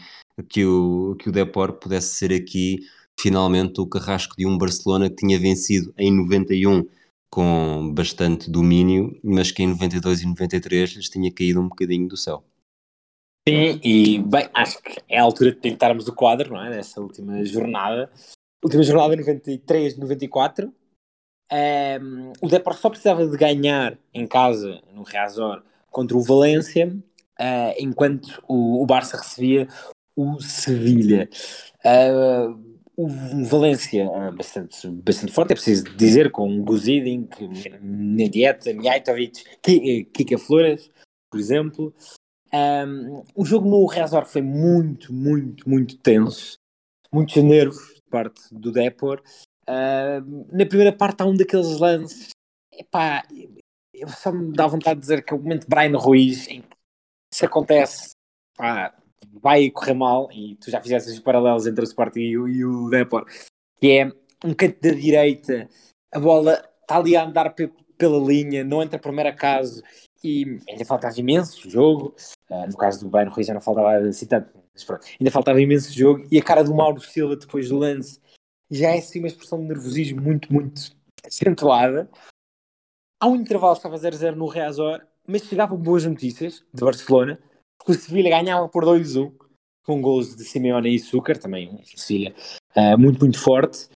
que o, que o Depor pudesse ser aqui finalmente o carrasco de um Barcelona que tinha vencido em 91 com bastante domínio, mas que em 92 e 93 lhes tinha caído um bocadinho do céu. Sim, e bem, acho que é a altura de tentarmos o quadro, não é? Nessa última jornada. Última jornada 93, 94. Um, o Depor só precisava de ganhar em casa, no Reazor, contra o Valência, uh, enquanto o, o, Barça recebia o Sevilha. Uh, o Valência uh, bastante, bastante forte, é preciso dizer, com Guzidin, Nedieta, Mijatovic, Kika Flores, por exemplo. Um, o jogo no Reazor foi muito, muito, muito tenso, muitos nervos de parte do Depor. Uh, na primeira parte há um daqueles lances, epá, eu só me dá vontade de dizer que é o momento de Brian Ruiz, em que se acontece, pá, vai correr mal, e tu já fizeste os paralelos entre o Sporting e o, e o Depor, que é um canto da direita, a bola está ali a andar pela linha, não entra primeiro acaso, e ainda faltava imenso jogo. Uh, no caso do Bayern Ruiz já não faltava assim tanto, mas pronto, ainda faltava imenso jogo. E a cara do Mauro Silva depois do lance já é assim uma expressão de nervosismo muito, muito acentuada. Há um intervalo, estava 0-0 no Reazor, mas chegavam boas notícias de Barcelona, porque o Sevilha ganhava por 2-1, com gols de Simeone e Sucre, também um Sevilha uh, muito, muito forte.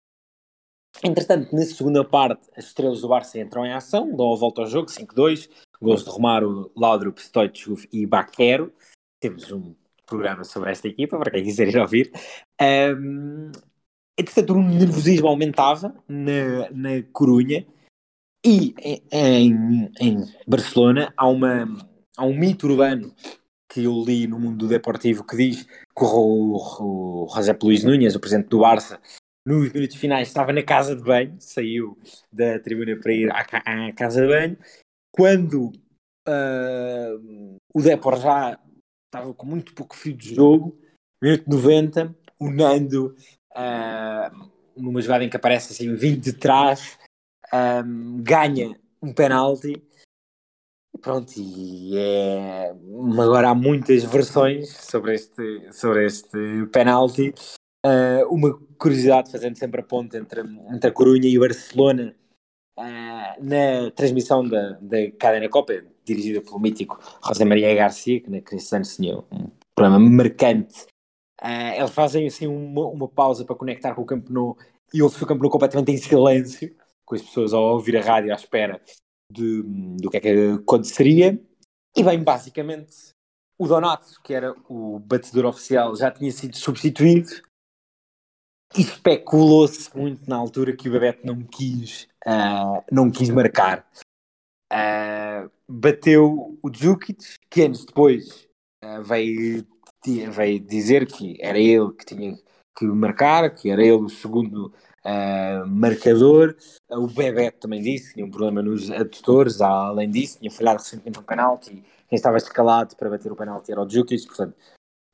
Entretanto, na segunda parte, as estrelas do Barça entram em ação, dão a volta ao jogo, 5-2, gols de Romário, Laudrup, Stoichkov e Baquero. Temos um programa sobre esta equipa, para quem quiser ir ouvir. Um, entretanto, o nervosismo aumentava na, na Corunha e em, em Barcelona há, uma, há um mito urbano que eu li no mundo deportivo que diz que o, o José Luís Núñez, o presidente do Barça, nos minutos finais estava na casa de banho, saiu da tribuna para ir à, à casa de banho. Quando uh, o Depor já estava com muito pouco fio de jogo, minuto 90, o Nando, uh, numa jogada em que aparece assim vindo de trás, um, ganha um penalti. Pronto, e é... agora há muitas versões sobre este, sobre este penalti. Uh, uma curiosidade, fazendo sempre a ponte entre, entre a Corunha e o Barcelona, uh, na transmissão da, da Cadena Copa, dirigida pelo mítico José Maria Garcia, que naqueles anos tinha um programa marcante. Uh, eles fazem assim uma, uma, pausa para conectar com o Campo Nou e ouve-se o Campo Nou completamente em silêncio, com as pessoas a ouvir a rádio à espera de, do que é que aconteceria. E bem, basicamente, o Donato, que era o batedor oficial, já tinha sido substituído e especulou-se muito na altura que o Bebeto não quis, uh, não quis marcar. Uh, bateu o Djukic, que anos depois uh, veio, veio dizer que era ele que tinha que marcar, que era ele o segundo uh, marcador. o Bebeto também disse que tinha um problema nos adutores, além disso, tinha falhado recentemente um penalti. Quem estava escalado para bater o penalti era o Djukic, portanto,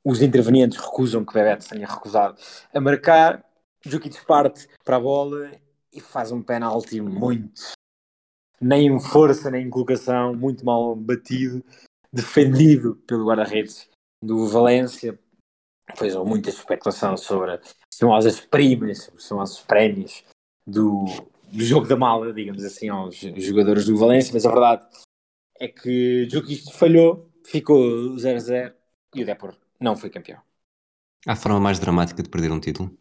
os intervenientes recusam que Bebeto tenha recusado a marcar. Djukic parte para a bola e faz um penalti muito nem em força, nem em colocação, muito mal batido, defendido pelo guarda-redes do Valência. Houve muita especulação sobre as famosas primas, os famosos prémios do, do jogo da mala, digamos assim, aos jogadores do Valência, mas a verdade é que isto falhou, ficou 0-0 e o Depor não foi campeão. Há forma mais dramática de perder um título?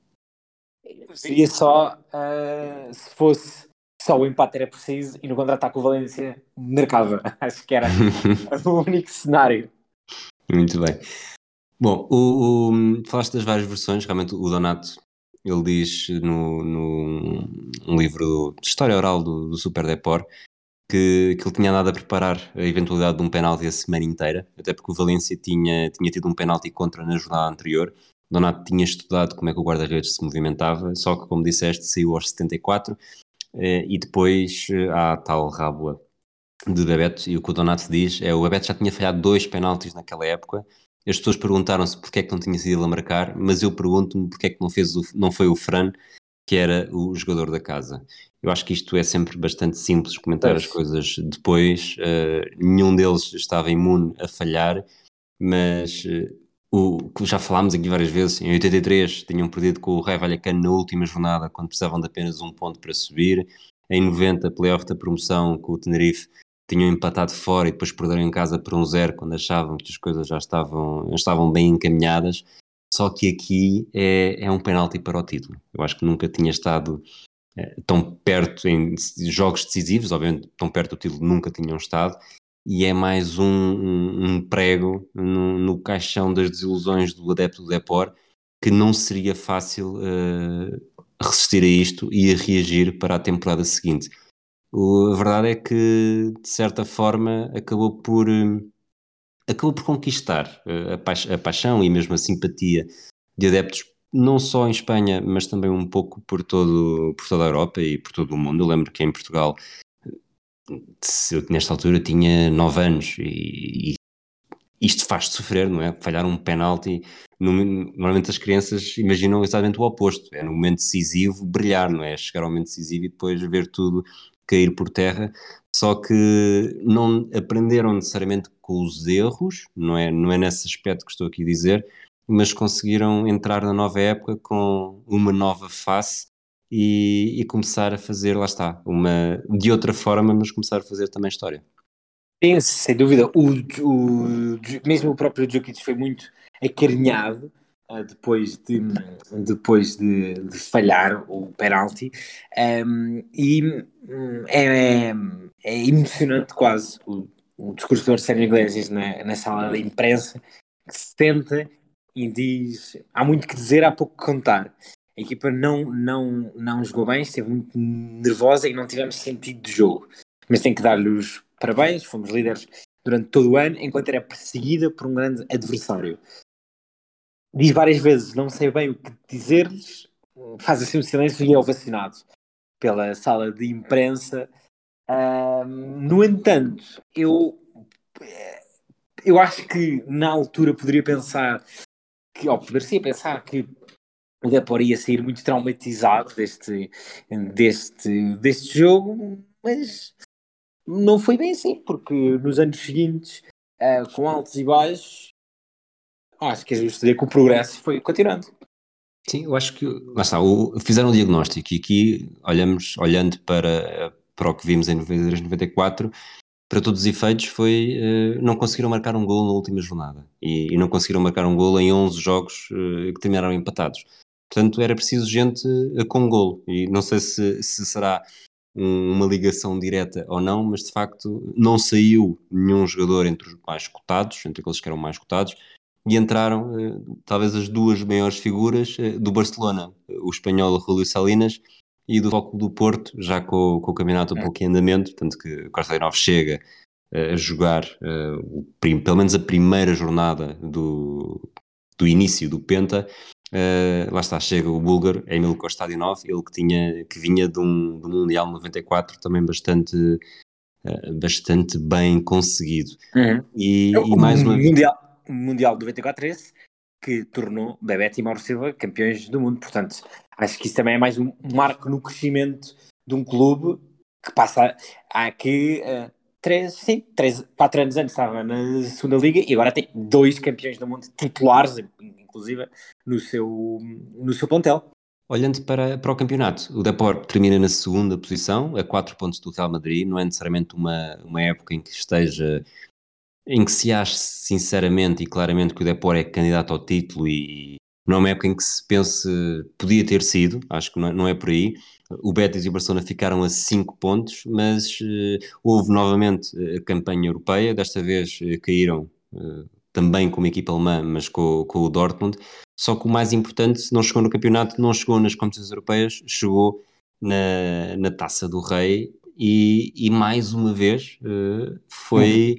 Seria só uh, se fosse só o empate era preciso e no contra-ataque o Valência marcava. Acho que era o único cenário. Muito bem. Bom, o, o, falaste das várias versões, realmente o Donato, ele diz no, no um livro de história oral do, do Super Depor que, que ele tinha andado a preparar a eventualidade de um penalti a semana inteira, até porque o Valência tinha, tinha tido um penalti contra na jornada anterior. Donato tinha estudado como é que o guarda-redes se movimentava, só que, como disseste, saiu aos 74 eh, e depois eh, há a tal rábula de Bebeto, e o que o Donato diz é o Bebeto já tinha falhado dois penaltis naquela época. As pessoas perguntaram-se porque é que não tinha sido ele a marcar, mas eu pergunto-me porque é que não, fez o, não foi o Fran, que era o jogador da casa. Eu acho que isto é sempre bastante simples comentar as coisas depois. Uh, nenhum deles estava imune a falhar, mas uh, o que já falámos aqui várias vezes, em 83 tinham perdido com o Rai Vallecano na última jornada, quando precisavam de apenas um ponto para subir. Em 90, playoff da promoção com o Tenerife, tinham empatado fora e depois perderam em casa por um zero, quando achavam que as coisas já estavam, já estavam bem encaminhadas. Só que aqui é, é um penalti para o título. Eu acho que nunca tinha estado é, tão perto em jogos decisivos, obviamente tão perto do título nunca tinham estado, e é mais um, um, um prego no, no, caixão das desilusões do adepto do Depor que não seria fácil uh, resistir a isto e a reagir para a temporada seguinte. O, a verdade é que, de certa forma, acabou por, uh, acabou por conquistar uh, a, paix a paixão e mesmo a simpatia de adeptos não só em Espanha, mas também um pouco por, todo, por toda a Europa e por todo o mundo. Eu lembro que em Portugal eu, nesta altura tinha 9 anos e, e isto faz-te sofrer, não é? Falhar um penalti, no, normalmente as crianças imaginam exatamente o oposto, é no momento decisivo brilhar, não é? Chegar ao momento decisivo e depois ver tudo cair por terra, só que não aprenderam necessariamente com os erros, não é, não é nesse aspecto que estou aqui a dizer, mas conseguiram entrar na nova época com uma nova face e, e, começar a fazer, lá está, uma de outra forma, mas começar a fazer também história. Sim, sem dúvida. O, o, mesmo o próprio Djokovic foi muito acarinhado uh, depois, de, depois de, de falhar o penalti um, e um, é, é, é, emocionante quase o, o discurso do Arsénio Iglesias na, na sala de imprensa que se tenta e diz há muito que dizer, há pouco que contar a equipa não, não, não jogou bem, esteve muito nervosa e não tivemos sentido de jogo. Mas tenho que dar-lhe os parabéns, fomos líderes durante todo o ano, enquanto era perseguida por um grande adversário. Diz várias vezes, não sei bem o que dizer-lhes, faz assim um silêncio e é ovacionado pela sala de imprensa. no entanto, eu, eu acho que na altura poderia pensar que, ou poderia pensar que o Depor ia sair muito traumatizado deste, deste, deste jogo, mas não foi bem assim, porque nos anos seguintes, uh, com altos e baixos, acho que é justo dizer que o progresso foi continuando. Sim, eu acho que lá está, o, fizeram um diagnóstico e aqui olhamos, olhando para, para o que vimos em 93, 94, para todos os efeitos foi uh, não conseguiram marcar um gol na última jornada e, e, não conseguiram marcar um gol em 11 jogos uh, que terminaram empatados. Portanto, era preciso gente uh, com golo. E não sei se, se será um, uma ligação direta ou não, mas de facto não saiu nenhum jogador entre os mais cotados, entre aqueles que eram mais cotados, e entraram uh, talvez as duas maiores figuras uh, do Barcelona, o espanhol Julio Salinas e do Foco do Porto, já com, com o campeonato um é. pouco em andamento, tanto que o Costa chega a jogar o, pelo menos a primeira jornada do, do início do Penta Uh, lá está, chega o búlgaro Emil Kostadinov, ele que, tinha, que vinha de um, do Mundial 94 também bastante, uh, bastante bem conseguido. Uhum. E, é e mais uma Mundial, mundial 94 esse que tornou Bebeto e Mauro Silva campeões do mundo, portanto acho que isso também é mais um marco no crescimento de um clube que passa a que uh, três, sim, três, quatro anos antes estava na segunda liga e agora tem dois campeões do mundo titulares, inclusive, no seu, no seu plantel. Olhando para, para o campeonato, o Depor termina na segunda posição, a quatro pontos do Real Madrid, não é necessariamente uma, uma época em que esteja, em que se ache sinceramente e claramente que o Depor é candidato ao título e não é uma época em que se pense podia ter sido, acho que não é, não é por aí, o Betis e o Barcelona ficaram a 5 pontos, mas uh, houve novamente a campanha europeia, desta vez uh, caíram uh, também com uma equipa alemã, mas com, com, o Dortmund. Só que o mais importante, não chegou no campeonato, não chegou nas competições europeias, chegou na, na Taça do Rei e, e mais uma vez uh, foi,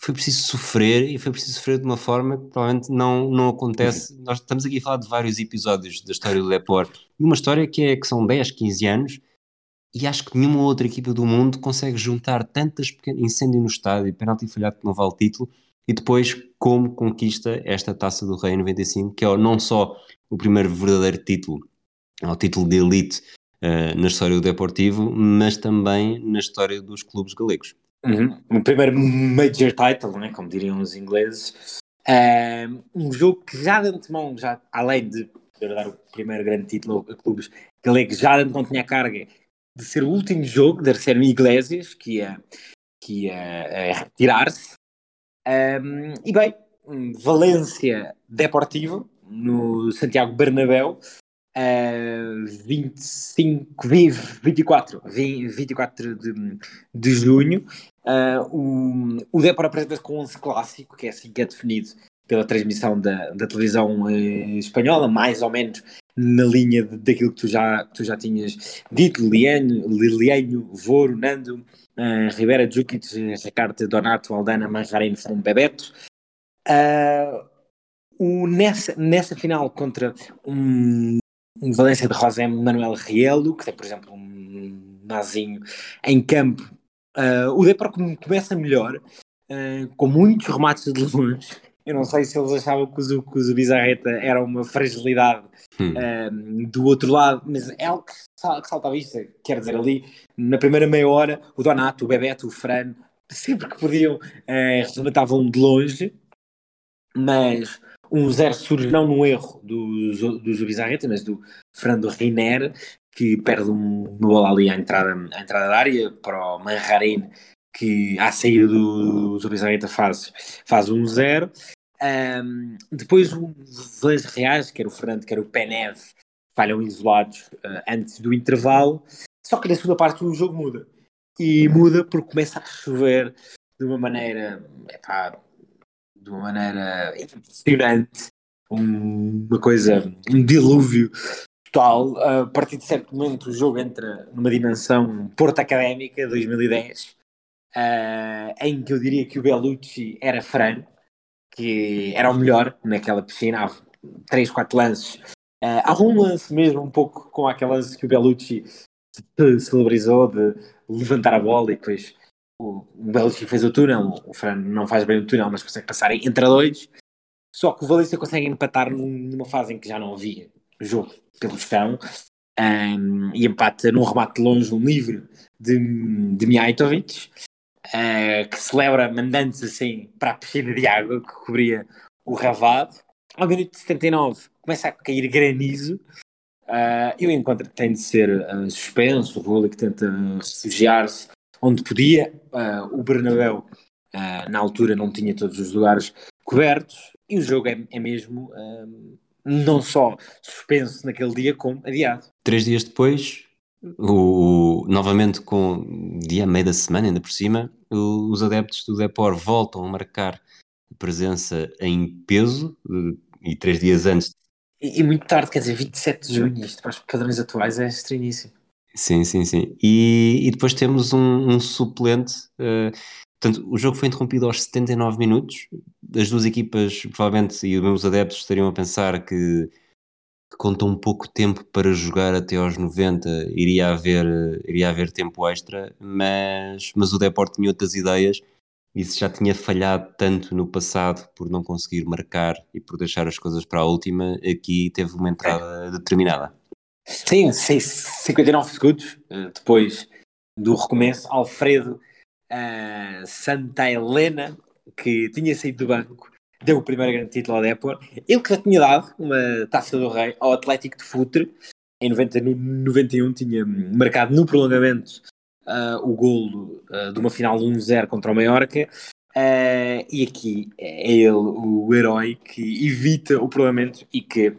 foi preciso sofrer e foi preciso sofrer de uma forma que provavelmente não, não acontece. Nós estamos aqui a falar de vários episódios da história do Depor, uma história que, é, que são 10, 15 anos e acho que nenhuma outra equipa do mundo consegue juntar tantas pequenas incêndio no estádio, penalti falhado que não vale título e depois como conquista esta Taça do Rei 95, que é não só o primeiro verdadeiro título, ao título de elite uh, na história do Deportivo, mas também na história dos clubes galegos. Uhum. O primeiro major title, né, como diriam os ingleses, é um jogo que já de antemão, já, além de dar o primeiro grande título a clubes galegos, já de antemão tinha a carga de ser o último jogo, ser o Iglesias, que ia, que ia retirar-se. Um, e bem, Valência Deportivo, no Santiago Bernabéu, uh, 25, 24, 24 de, de junho. Uh, o, o Depor apresenta-se com 11 clássico, que é assim que é definido pela transmissão da, da televisão uh, espanhola, mais ou menos na linha de, daquilo que tu já, tu já tinhas dito, Liliano, Liliano Voro, Nando, uh, Rivera, Djukic, Ricardo, Donato, Aldana, Manjarino, Fernando Bebeto. Uh, o, nessa, nessa final contra um, um Valência de Rosa Manuel Rielo, que tem, por exemplo, um nazinho em campo, uh, o Depor começa melhor, uh, com muitos remates de longe. Eu não sei se eles achavam que o, que o Bizarreta era uma fragilidade hum. uh, do outro lado, mas é algo que, que salta à vista. Quer dizer, ali na primeira meia hora, o Donato, o Bebeto, o Fran, sempre que podiam, uh, rematavam de longe, mas um zero surge não no erro do, do Zubizarreta, mas do Fernando Riner, que perde uma bola ali à entrada, à entrada da área para o Manjarin, que à saída do Zubizarreta faz, faz um zero. Um, depois os dois reais, quer o Fernando, quer o Penev, falham isolados uh, antes do intervalo. Só que na segunda parte o jogo muda. E muda porque começa a chover de uma maneira epá, de uma maneira impressionante, uma coisa, um dilúvio total. A partir de certo momento, o jogo entra numa dimensão Porto Académica 2010, uh, eh, em que eu diria que o Bellucci era Fran, que era o melhor naquela piscina. Há três, quatro lances. Uh, há um lance mesmo, um pouco com aquele lance que o Bellucci celebrizou de levantar a bola e depois o, Bélgica fez o túnel, o Fran não faz bem o túnel, mas consegue passar entre dois. Só que o Valência consegue empatar numa fase em que já não havia jogo pelo chão um, e empata num remate longe, um livre de, de Mijatovic, uh, que celebra mandando-se assim para a piscina de água que cobria o ravado. Ao minuto de 79 começa a cair granizo. Uh, eu encontro que tem de ser uh, suspenso, o que tenta refugiar-se onde podia. O Bernabéu, na altura, não tinha todos os lugares cobertos e o jogo é, é mesmo não só suspenso naquele dia, como adiado. Três dias depois, o, novamente com dia meio da semana, ainda por cima, o, os adeptos do Depor voltam a marcar presença em peso e três dias antes. E, e muito tarde, quer dizer, 27 de junho, isto para os padrões atuais é estranhíssimo. Sim, sim, sim. E, e depois temos um, um suplente. Uh, portanto, o jogo foi interrompido aos 79 minutos. As duas equipas, provavelmente, e os meus adeptos estariam a pensar que, que com tão pouco tempo para jogar até aos 90 iria haver, iria haver tempo extra, mas, mas o Deport tinha outras ideias e se já tinha falhado tanto no passado por não conseguir marcar e por deixar as coisas para a última, aqui teve uma entrada determinada. Sim, 59 segundos eh, depois do recomeço, Alfredo uh, Santa Helena, que tinha saído do banco, deu o primeiro grande título ao Depor. Ele que já tinha dado uma taça do Rei ao Atlético de Futre, em 90, 91 tinha marcado no prolongamento uh, o golo uh, de uma final 1-0 contra o Mallorca. Uh, e aqui é ele o herói que evita o prolongamento e que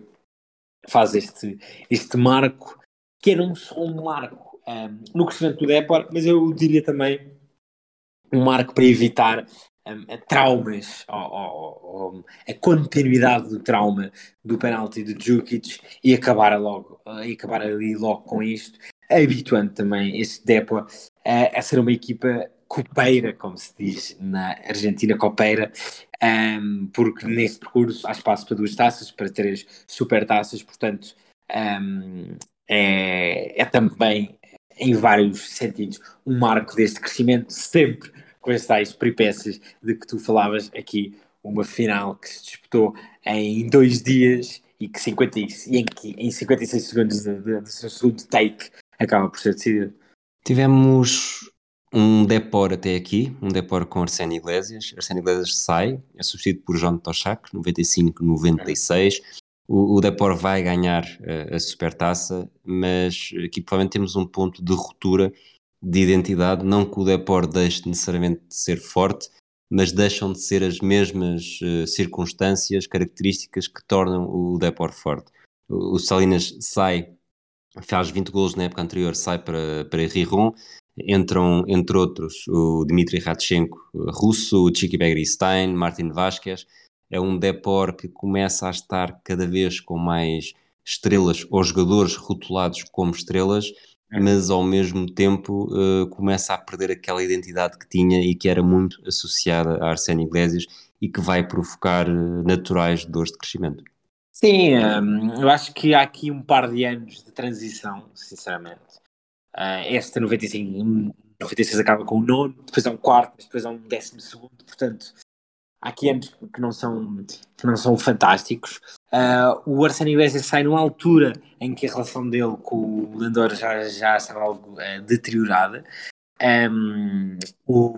faz este, este marco, que é não só um marco um, no crescimento do Depor, mas eu diria também um marco para evitar um, traumas, ou, ou, ou, a continuidade do trauma do penalti de Djukic e acabar logo, e acabar ali logo com isto, habituando também este Depor a ser uma equipa copeira, como se diz na Argentina, copeira, um, porque nesse percurso há espaço para duas taças, para três super taças, portanto um, é, é também em vários sentidos um marco deste crescimento, sempre com as tais peripécias de que tu falavas aqui, uma final que se disputou em dois dias e que 50, em, que, em 56 segundos do seu segundo take acaba por ser decidido. Tivemos um Depor até aqui, um Depor com Arsénio Iglesias. Arsénio Iglesias sai, é substituído por João Toshak, 95-96. O, Depor vai ganhar uh, a supertaça, mas aqui provavelmente temos um ponto de ruptura de identidade, não que o Depor deixe necessariamente de ser forte, mas deixam de ser as mesmas uh, circunstâncias, características que tornam o Depor forte. O, o Salinas sai, faz 20 golos na época anterior, sai para, para Riron, entram, entre outros, o Dmitry Radchenko, russo, o Chiki Begristein, Martin Vasquez, é um Depor que começa a estar cada vez com mais estrelas ou jogadores rotulados como estrelas. Mas ao mesmo tempo uh, começa a perder aquela identidade que tinha e que era muito associada a Arsénio Iglesias e que vai provocar uh, naturais dores de crescimento. Sim, um, eu acho que há aqui um par de anos de transição, sinceramente. Uh, esta 95, 96 acaba com o nono, depois é um quarto, depois é um décimo segundo, portanto há aqui anos que não são, que não são fantásticos. Uh, o Arsene Iglesias sai numa altura em que a relação dele com o Landor já, já estava algo uh, deteriorada. Um, o,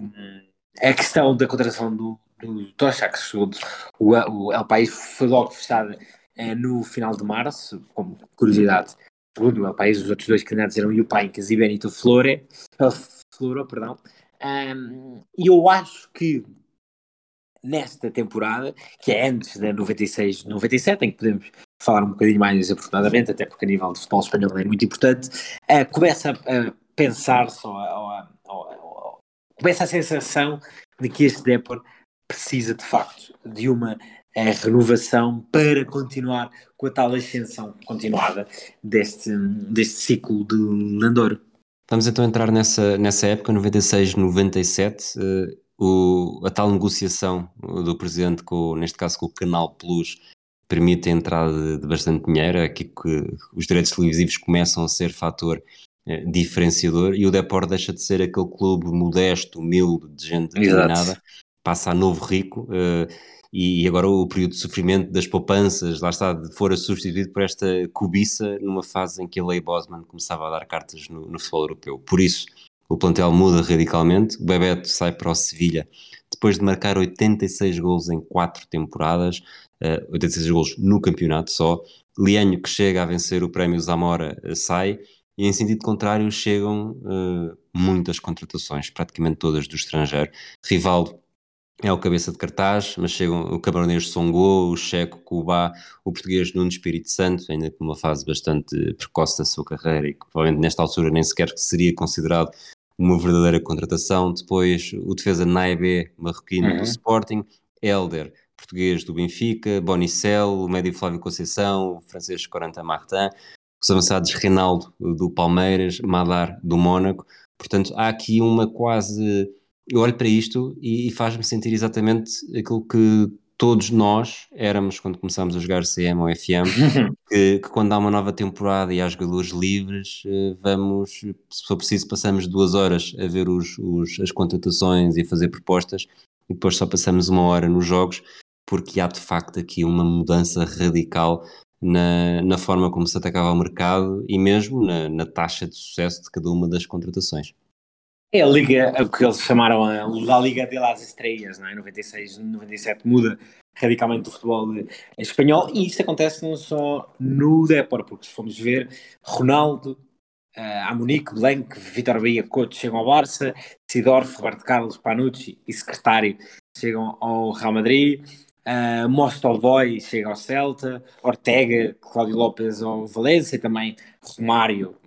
a questão da contratação do, do Toshak, o, o El País foi logo fechada uh, no final de março, como curiosidade. Segundo o El País, os outros dois candidatos eram o Paincas e Benito Flore, Floro, perdão. Um, e eu acho que nesta temporada, que é antes da 96-97, em que podemos falar um bocadinho mais aprofundadamente, até porque a nível de futebol espanhol é muito importante, uh, começa a, pensar só, começa a sensação de que este Depor precisa de facto de uma uh, renovação para continuar com a tal ascensão continuada deste, deste ciclo de Landor. Vamos então entrar nessa, nessa época, 96-97. Uh o, a tal negociação do presidente, com, neste caso com o Canal Plus, permite a entrada de, de bastante dinheiro, é aqui que os direitos televisivos começam a ser fator eh, diferenciador e o Depor deixa de ser aquele clube modesto, humilde, de gente determinada, passa a novo rico eh, e agora o período de sofrimento das poupanças, lá está, fora substituído por esta cobiça numa fase em que a Lei Bosman começava a dar cartas no, no futebol europeu. Por isso, o plantel muda radicalmente. O Bebeto sai para o Sevilha depois de marcar 86 gols em quatro temporadas, uh, eh, 86 gols no campeonato só. Lianho, que chega a vencer o prémio Zamora, uh, sai. E em sentido contrário, chegam uh, muitas contratações, praticamente todas do estrangeiro. Rivaldo é o cabeça de cartaz, mas chegam o camarões Songo, o checo Cuba, o português Nuno Espírito Santo, ainda com uma fase bastante precoce da sua carreira e que provavelmente nesta altura nem sequer seria considerado uma verdadeira contratação. Depois o defesa Naibé, marroquino uhum. do Sporting, Elder, português do Benfica, Bonicel, o médio Flávio Conceição, o francês Corentin Martin, os avançados Reinaldo do Palmeiras, Madar do Mónaco. Portanto, há aqui uma quase. Eu olho para isto e, e faz-me sentir exatamente aquilo que todos nós éramos quando começámos a jogar CM ou FM, que, que, quando há uma nova temporada e há jogadores livres, eh, vamos, se for preciso, passamos duas horas a ver os, os, as contratações e a fazer propostas e depois só passamos uma hora nos jogos, porque há de facto aqui uma mudança radical na, na forma como se atacava o mercado e mesmo na, na taxa de sucesso de cada uma das contratações. É a liga, o que eles chamaram a, Liga de las Estrelas, não é? 96, 97 muda radicalmente o futebol espanhol e isso acontece não só no Depor, porque se formos ver, Ronaldo, uh, Amunique, Blanc, Vitor Bahia, Couto chegam ao Barça, Sidorf, Roberto Carlos, Panucci e secretário chegam ao Real Madrid, uh, chega ao Celta, Ortega, Cláudio Lopes ao Valência e também Romário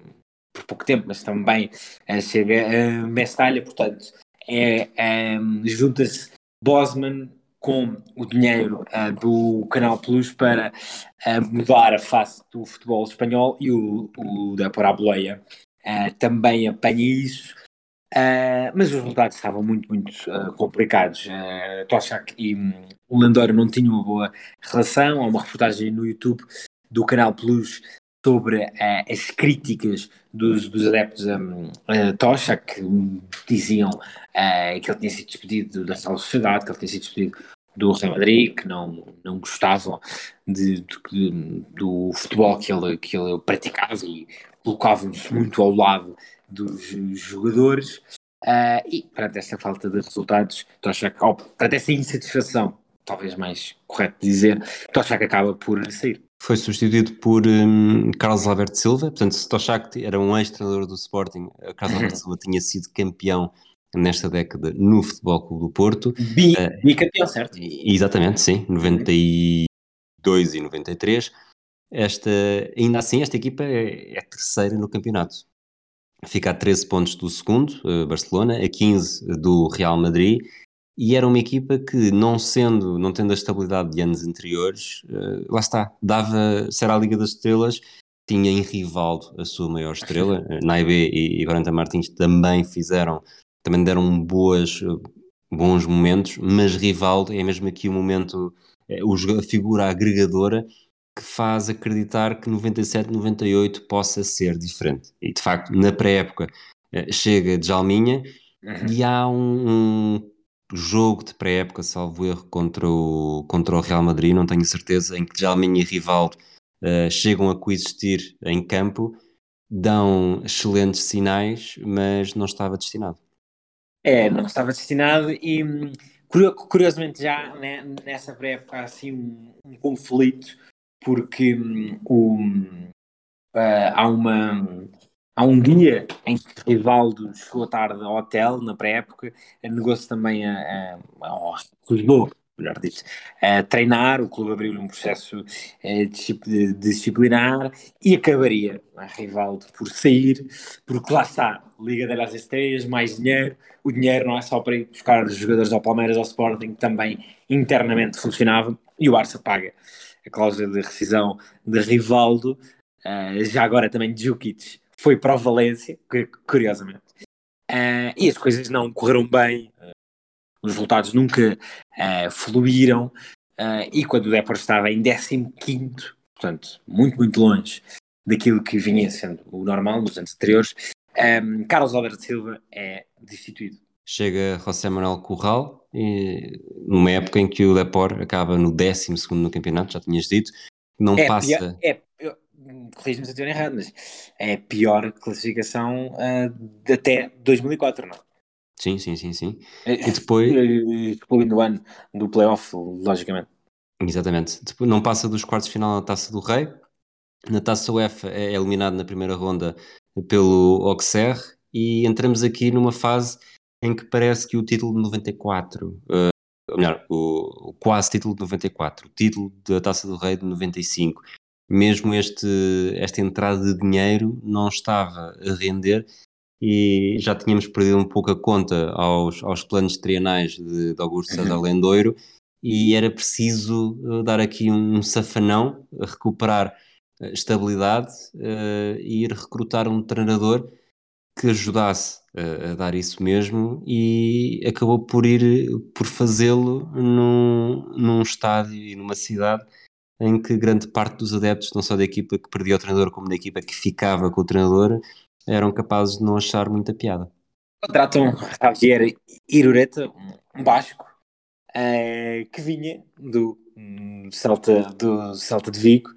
por pouco tempo, mas também uh, chega a Mestalha, portanto, é, um, junta-se Bosman com o dinheiro uh, do Canal Plus para uh, mudar a face do futebol espanhol e o, o da Paraboleia uh, também apanha isso mas os resultados estavam muito, muito complicados. Uh, Toshak e um, o Landoro não tinham uma boa relação. Há uma reportagem no YouTube do Canal Plus sobre uh, as críticas dos, dos adeptos a, a Toshak, que diziam que ele tinha sido despedido da Real Sociedade, que ele tinha sido despedido do Real Madrid, que não, não gostavam de, de, do futebol que ele, que ele praticava e colocavam-se muito ao lado dos jogadores uh, e perante esta falta de resultados, oh, perante essa insatisfação, talvez mais correto dizer, que acaba por sair. Foi substituído por um, Carlos Alberto Silva, portanto, se Toshak era um ex-treinador do Sporting, Carlos Alberto Silva tinha sido campeão nesta década no Futebol Clube do Porto. Bicampeão, uh, certo? Exatamente, sim, 92 e 93. Esta, ainda assim, esta equipa é, é terceira no campeonato fica a 13 pontos do segundo, uh, Barcelona, a 15 do Real Madrid, e era uma equipa que, não sendo, não tendo a estabilidade de anos anteriores, uh, lá está, dava, se era a Liga das Estrelas, tinha em Rivaldo a sua maior estrela, uh, Naibé e, e Branta Martins também fizeram, também deram boas, bons momentos, mas Rivaldo é mesmo aqui o momento, a figura agregadora que faz acreditar que 97, 98 possa ser diferente. E de facto, na pré-época, eh, chega de Jalminha uhum. e há um, um jogo de pré-época, salvo erro, contra o, contra o Real Madrid, não tenho certeza, em que Jalminha e Rivaldo uh, chegam a coexistir em campo, dão excelentes sinais, mas não estava destinado. É, não estava destinado e hum, curiosamente já né, nessa pré-época há assim um, um conflito porque um, uh, há uma há um dia em que Rivaldo chegou tarde ao hotel na pré-época, negou-se também a, a, a recusou, melhor dito, a treinar, o clube abriu-lhe um processo eh, disciplinar e acabaria a Rivaldo por sair, porque lá está, Liga das Estrelas, mais dinheiro, o dinheiro não é só para ir buscar os jogadores ao Palmeiras ao Sporting, também internamente funcionava, e o Barça paga a cláusula de rescisão de Rivaldo, uh, já agora também de Jukic, foi para o Valência, curiosamente. Uh, e as coisas não correram bem, uh, os resultados nunca fluíram, e quando o Depor estava em 15, portanto, muito, muito longe daquilo que vinha sendo o normal nos anos anteriores, um, Carlos Alberto Silva é destituído. Chega José Manuel Curral, e, numa época em que o Depor acaba no 12 no campeonato, já tinhas dito, não é passa. Pior, é, corrijo-me se eu estiver errado, mas é a pior classificação uh, até 2004, não? Sim, sim, sim, sim. E depois. Excluindo o ano do playoff, logicamente. Exatamente. Depois, não passa dos quartos de final na taça do Rei. Na taça UEFA é eliminado na primeira ronda pelo Auxerre e entramos aqui numa fase em que parece que o título de 94, uh, ou melhor, o, o, quase título de 94, o título da Taça do Rei de 95, mesmo este, esta entrada de dinheiro não estava a render e já tínhamos perdido um pouco a conta aos, aos planos trienais de, de Augusto César uhum. Lendoiro e era preciso uh, dar aqui um safanão, recuperar estabilidade uh, e ir recrutar um treinador que ajudasse a, a dar isso mesmo e acabou por ir por fazê-lo num, num estádio e numa cidade em que grande parte dos adeptos, não só da equipa que perdia o treinador, como da equipa que ficava com o treinador, eram capazes de não achar muita piada. Contratam Javier Irureta, um basco, uh, que vinha do um, Celta, do Celta de Vigo.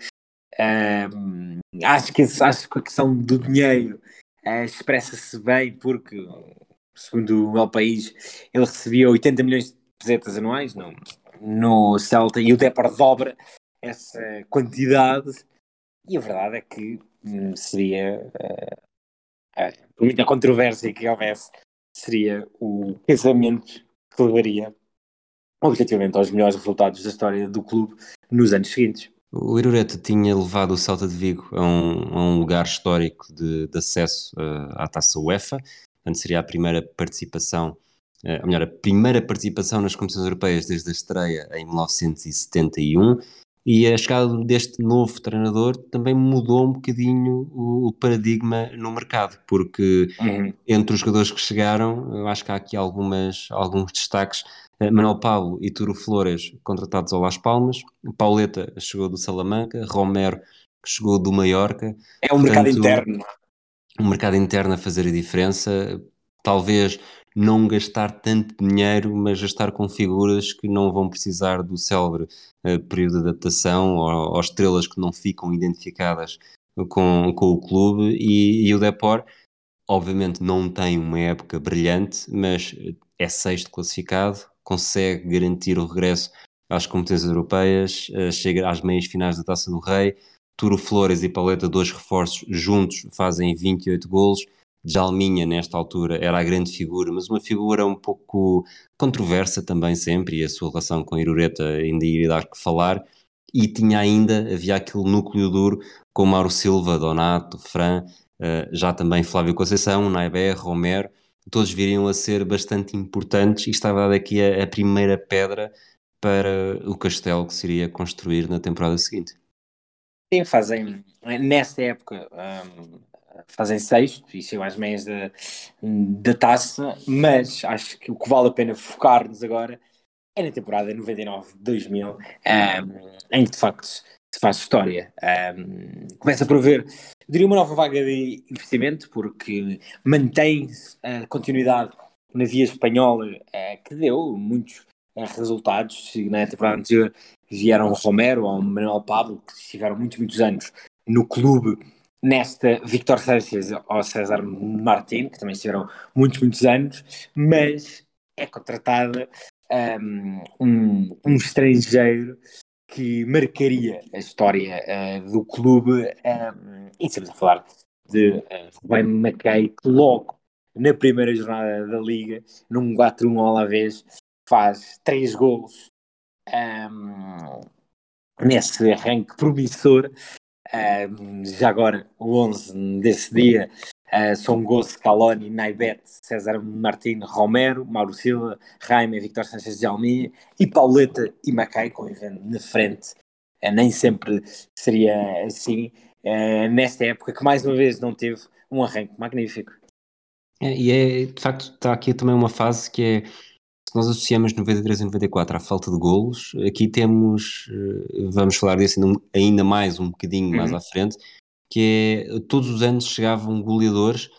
Uh, acho, que, acho que a questão do dinheiro uh, expressa-se bem porque, segundo o El País, ele recebia 80 milhões de pesetas anuais no, no Celta e o Depor dobra essa quantidade e a verdade é que hum, seria uh, por muita controvérsia que houvesse seria o casamento que levaria objetivamente aos melhores resultados da história do clube nos anos seguintes. O Irureta tinha levado o Celta de Vigo a um, a um lugar histórico de, de acesso uh, à taça UEFA, portanto seria a primeira participação, uh, ou melhor, a primeira participação nas competições europeias desde a estreia em 1971 e a chegada deste novo treinador também mudou um bocadinho o, o paradigma no mercado, porque uhum. entre os jogadores que chegaram, eu acho que há aqui algumas, alguns destaques. Eh, Manuel Pablo e Turo Flores contratados ao Las Palmas, Pauleta chegou do Salamanca, Romero chegou do Mallorca. É um mercado interno. Um mercado interno a fazer a diferença. Talvez não gastar tanto dinheiro, mas gastar com figuras que não vão precisar do célebre uh, período de adaptação ou, ou, estrelas que não ficam identificadas com, com o clube. E, e o Depor, obviamente, não tem uma época brilhante, mas é sexto classificado, consegue garantir o regresso às competências europeias, uh, chega às meias finais da Taça do Rei. Turo Flores e Paleta, dois reforços juntos, fazem 28 golos. Jalminha, nesta altura, era a grande figura, mas uma figura um pouco controversa também sempre, e a sua relação com Irureta ainda iria dar que falar. E tinha ainda, havia aquele núcleo duro com Mauro Silva, Donato, Fran, uh, já também Flávio Conceição, Naibé, Romero, todos viriam a ser bastante importantes e estava aqui a, primeira pedra para o castelo que se iria construir na temporada seguinte. Sim, fazem, nesta época, um, fazem sexto e chegam às meias da, da taça, mas acho que o que vale a pena focar-nos agora é na temporada 99-2000, um, em que de facto se faz história. Um, começa por haver, diria, uma nova vaga de investimento, porque mantém a continuidade na via espanhola, uh, que deu muitos uh, resultados. Na temporada anterior vieram Romero ou Manuel Pablo, que estiveram muitos, muitos anos no clube nesta Victor Sanchez ou César Martin, que também estiveram muitos, muitos anos, mas é contratada um, um estrangeiro que marcaria a história uh, do clube, um, e estamos a falar de uh, Rubem Mackay, que logo na primeira jornada da Liga, num 4-1 ao Alavés, faz três golos um, nesse arranque promissor um, já agora, o 11 desse dia uh, são Gosse, Caloni, Naibet, César Martins, Romero, Mauro Silva, Raime, Victor Sanchez de Almeida e Pauleta e Macai, com o Ivan na frente. Uh, nem sempre seria assim, uh, nesta época que mais uma vez não teve um arranque magnífico. É, e é, de facto, está aqui também uma fase que é nós associamos 93 e 94 à falta de golos, aqui temos, eh, vamos falar disso ainda mais um bocadinho uhum. mais à frente, que é todos os anos chegavam goleadores,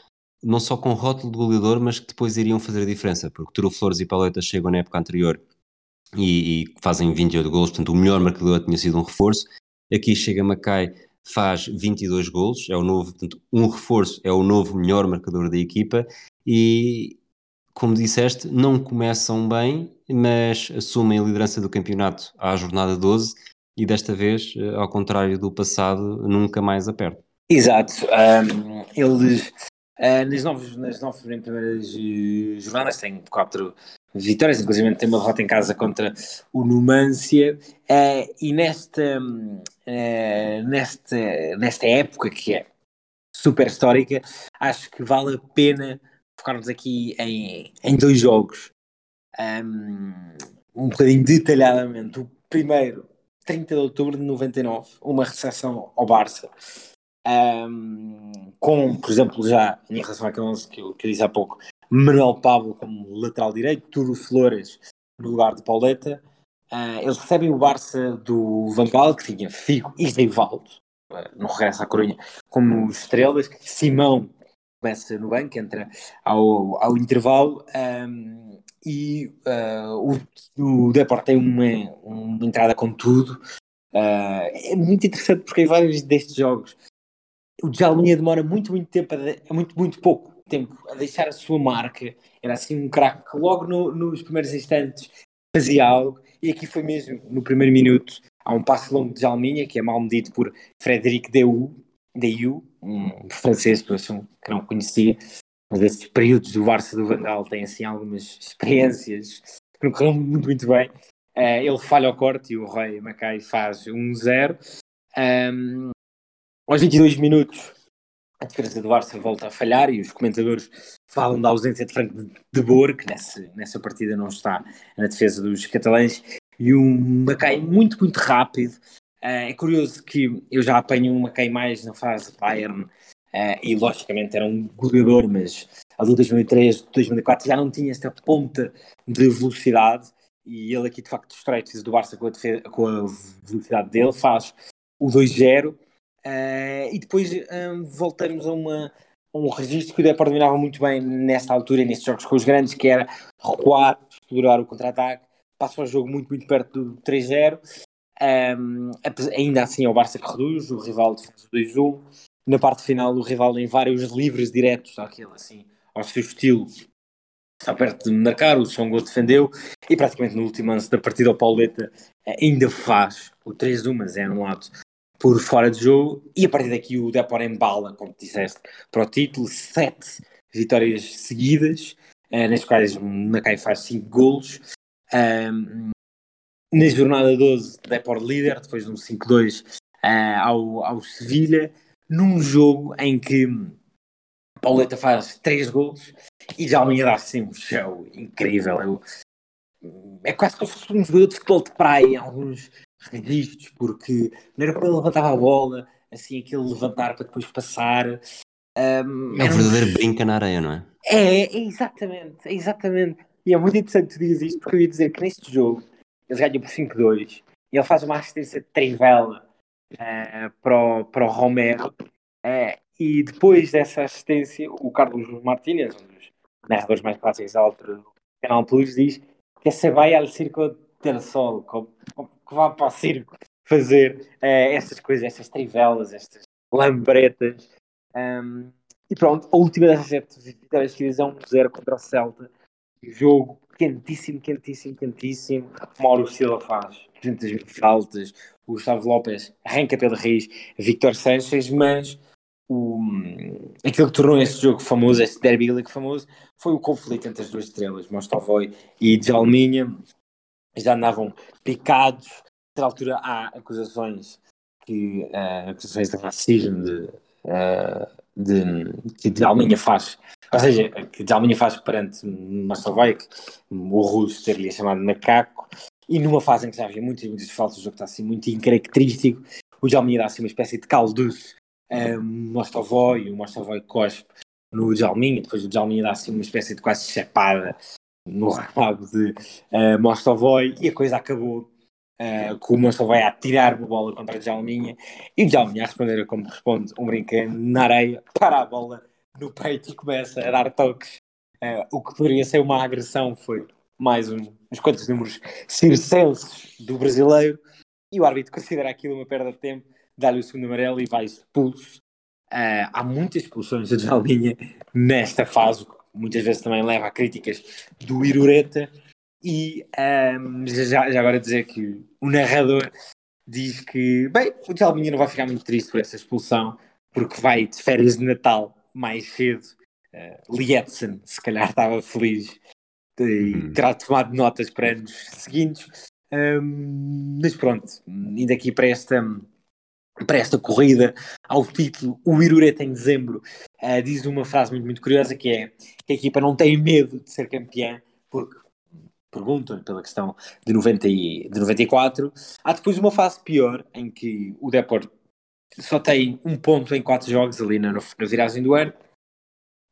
não só com rótulo de goleador, mas que depois iriam fazer a diferença, porque Turo Flores e Paleta chegam na época anterior e, e fazem 28 golos, portanto o melhor marcador tinha sido um reforço. Aqui chega Macai, faz 22 golos, é o novo, portanto, um reforço é o novo melhor marcador da equipa e, como disseste, não começam bem, mas assumem a liderança do campeonato à jornada 12 e desta vez, eh, ao contrário do passado, nunca mais apertam. Exato. Um, eles, uh, nas, nove, nas nove primeiras eh, jornadas, têm quatro vitórias, inclusive tem uma derrota em casa contra o Numância, uh, e nesta, uh, nesta, nesta época que é super histórica, acho que vale a pena focarmos aqui em, em dois jogos um, um bocadinho detalhadamente. O primeiro, 30 de outubro de 99, uma recepção ao Barça. Um, com, por exemplo, já em relação àquele 11 que eu, que eu disse há pouco, Manuel Pablo como lateral direito, Turo Flores no lugar de Pauleta. Uh, eles recebem o Barça do Van Gaal, que tinha Figo e Rivaldo, uh, no regresso à Corunha, como estrelas. Simão começa no banco, entra ao, ao intervalo um, e uh, o, o Deport tem uma, uma entrada com tudo. Uh, é muito interessante porque em vários destes jogos o Jalminha demora muito, muito tempo, a, muito, muito pouco tempo a deixar a sua marca. Era assim um craque que logo no, nos primeiros instantes fazia algo e aqui foi mesmo no primeiro minuto. Há um passo longo de Jalminha que é mal medido por Frederic Deu, Deu um francês que que não conhecia, mas esses períodos do Barça do Vandal têm assim algumas experiências que não correram muito, muito bem. Uh, ele falha o corte e o Roy Mackay faz 1-0. Um, aos 22 minutos, a defesa do Barça volta a falhar e os comentadores falam da ausência de Franco de Boer, que nessa, nessa partida não está na defesa dos catalães, e um Mackay muito, muito rápido é curioso que eu já apanho uma quem mais na fase Bayern e logicamente era um goleador, mas a de 2003, 2004 já não tinha esta ponta de velocidade e ele aqui de facto destrói do Barça com a, defesa, com a velocidade dele, faz o 2-0 uh, e depois um, voltamos a, uma, um registro que o Depor dominava muito bem nesta altura, nestes jogos com os grandes, que era recuar, explorar o contra-ataque, passa o jogo muito, muito perto do 3-0 um, ainda assim é o Barça que reduz, o rival faz o 2-1 na parte final o rival em vários livres diretos, aquele assim, ao seu estilo. Está perto de marcar, o Songo defendeu e praticamente no último lance da partida o Pauleta eh, ainda faz o 3-1, mas é anulado por fora de jogo. E a partir daqui o Depor embala, como disseste, para o título, sete vitórias seguidas, eh, nas quais Macai faz 5 golos. Na jornada 12, Depor líder, depois de um 5-2 uh, eh, ao, ao Sevilha, num jogo em que Pauleta faz 3 golos e já me dá assim um show incrível. Eu, é quase como se fosse um jogador de futebol de praia em alguns registros, porque não era para ele levantar a bola, assim, aquele levantar para depois passar. Um, é um verdadeiro um... brinca na areia, não é? É, é exatamente, é exatamente. E é muito interessante que tu dizes isto, porque eu ia dizer que neste jogo eles ganham por 5-2 e ele faz uma assistência de trivela uh, para, o, para o Romero. Uh, e depois dessa assistência, o Carlos Martínez, um dos narradores mais clássicos da altura do Canal Plus, diz que se vai ao circo del sol, que vai para o circo fazer uh, coisas, essas trivelas, estas lambretas. Um, e pronto, a última dessas sete vitórias seguidas é um 0 contra o Celta. Jogo quentíssimo, quentíssimo, quentíssimo. Mauro Silva faz 200 mil faltas, o Gustavo Lopes arranca pela raiz Victor Sanchez, mas o, aquilo que tornou este jogo famoso, este derby league famoso, foi o conflito entre as duas estrelas, Mostovoy e Djalminha. Já andavam picados. Na altura há acusações que uh, acusações de racismo de, uh, de, que Djalminha faz, ou seja, que Djalminha faz perante que o russo teria chamado macaco, e numa fase em que já havia muitas, muitas faltas, o jogo está assim muito incaracterístico, o Djalminha dá assim uma espécie de calduço um, Mostovoy, o Mostovoy cospe no Djalminha, depois o Djalminha dá assim uma espécie de quase chapada no rabo de uh, Mostovoy e a coisa acabou uh, com o Mostovoy a tirar uma bola contra o Djalminha e o Djalminha a responder como responde um brincando na areia, para a bola no peito e começa a dar toques. Uh, o que poderia ser uma agressão foi mais um, uns quantos números circenses do brasileiro e o árbitro considera aquilo uma perda de tempo dá-lhe o segundo amarelo e vai expulso. Uh, há muitas expulsões de Jalminha nesta fase, muitas vezes também leva a críticas do Irureta. E um, já, já, agora dizer que o narrador diz que, bem, o Jalminha não vai ficar muito triste por essa expulsão, porque vai de férias de Natal mais cedo. Uh, Lietzen, se calhar, estava feliz e uhum. terá tomado notas para anos seguintes. Um, mas pronto, indo aqui para esta para esta corrida ao título, o Irureta em dezembro uh, diz uma frase muito, muito curiosa que é que a equipa não tem medo de ser campeã, porque perguntam-lhe pela questão de, 90 e, de 94. Há depois uma fase pior, em que o Deport só tem um ponto em quatro jogos ali na, na viragem do ano,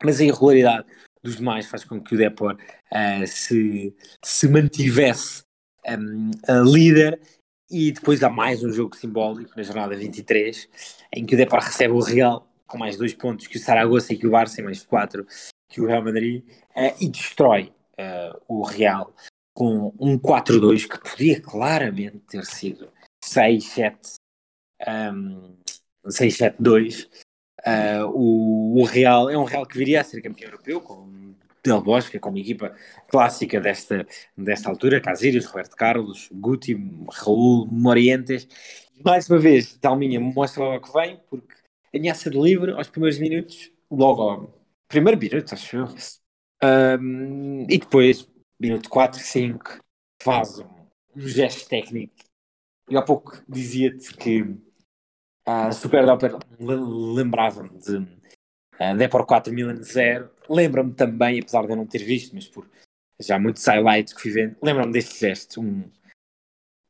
mas a irregularidade dos demais faz com que o Deport uh, se, se mantivesse um, líder e depois há mais um jogo simbólico na jornada 23, em que o Depor recebe o Real com mais dois pontos que o Saragossa e que o Barça, e mais quatro que o Real Madrid, uh, e destrói uh, o Real com um 4-2 que podia claramente ter sido 6-7 um, 6-7-2. Uh, o, o, Real é um Real que viria a ser campeão europeu com Del Bosque, como equipa clássica desta, desta altura, Casilhas, Roberto Carlos, Guti, Raul, Morientes. Mais uma vez, Dalminha mostra logo que vem, porque ameaça de livre aos primeiros minutos, logo ao primeiro minuto, acho eu. Um, e depois, minuto 4, 5, faz um, gesto técnico. Eu há pouco dizia-te que a Super Doper lembrava-me de uh, Depor 4 Milan 0 lembra-me também, apesar de eu não ter visto, mas por já muitos highlights que fui vendo, lembra-me deste gesto, um,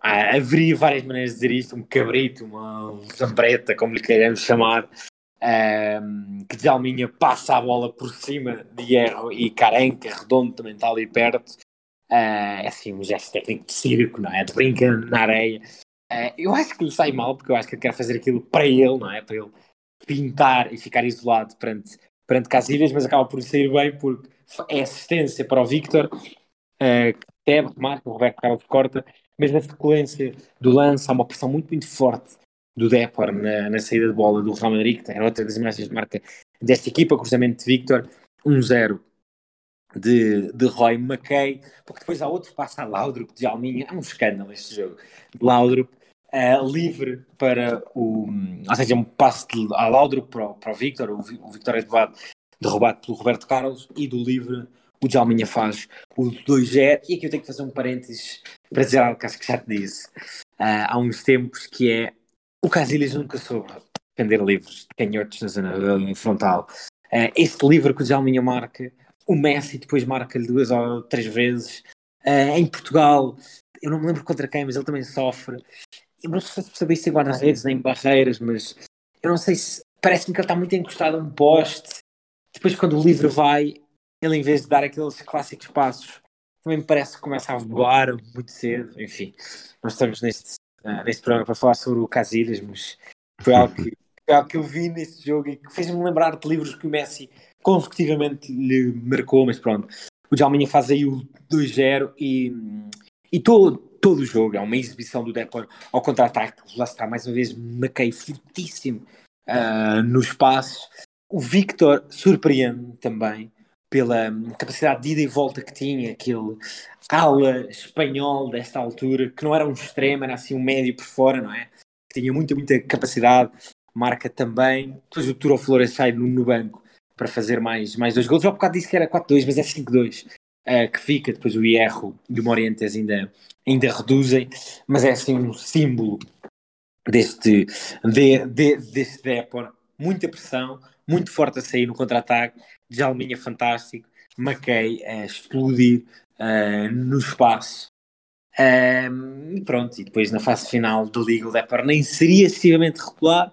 haveria várias maneiras de dizer isto, um cabrito, uma zambreta, como lhe queiramos chamar, um, que de Alminha passa a bola por cima de Hierro e Carenca, redondo também está ali perto. Uh, é assim um gesto técnico de circo, não é? De brinca na areia. Uh, eu acho que lhe sai mal, porque eu acho que ele quer fazer aquilo para ele, não é? Para ele pintar e ficar isolado perante, perante Casilhas, mas acaba por sair bem porque é assistência para o Victor, uh, que deve marca, o Roberto Carlos corta, mas na sequência do lance há uma pressão muito, muito forte do Depor na, na saída de bola do Real Madrid, que era outra das imagens de marca desta equipa, cruzamento de Victor, 1-0 de, de Roy McKay, porque depois há outro passo a Laudrup de Alminha, é um escândalo este jogo, Laudrup, uh, livre para o, ou seja, um passo de, a Laudrup para, o, para o Victor, o, o Victor é derrubado, derrubado pelo Roberto Carlos, e do livre o Jalminha faz o 2-0, e aqui eu tenho que fazer um parênteses para dizer algo que acho que já te disse. Uh, há uns tempos, que é o Casilhas nunca soube defender livros de canhotos na zona frontal. Uh, este livro que o Jalminha marca, o Messi depois marca-lhe duas ou três vezes. Uh, em Portugal, eu não me lembro contra quem, mas ele também sofre. Eu não sei se percebi isso em guarda-redes nem em barreiras, mas eu não sei se. Parece-me que ele está muito encostado a um poste. Depois, quando o livro vai, ele em vez de dar aqueles clássicos passos, também me parece que começa a voar muito cedo. Enfim, nós estamos neste, uh, neste programa para falar sobre o Casilhas, mas foi algo que, que eu vi neste jogo e que fez-me lembrar de livros que o Messi consecutivamente lhe marcou, mas pronto. O Jalminha faz aí o 2-0 e, e todo, todo o jogo é uma exibição do Depor ao contra-ataque. Lá está, mais uma vez, Maquei fortíssimo uh, no espaço. O Victor surpreende também pela capacidade de ida e volta que tinha, aquele ala espanhol desta altura, que não era um extremo, era assim um médio por fora, não é? Tinha muita, muita capacidade, marca também. Depois o Turo Flores sai no, no, banco para fazer mais, mais dois gols. Já há bocado disse que era 4-2, mas é 5-2 uh, eh, que fica. Depois o Hierro e o Morientes ainda, ainda reduzem, mas é assim um símbolo deste, de, de, deste Depor. Muita pressão, muito forte a sair no contra-ataque Jalminha fantástico, Mackay a explodir uh, no espaço. Um, e pronto, e depois na fase final da Liga o Depor nem seria excessivamente regular,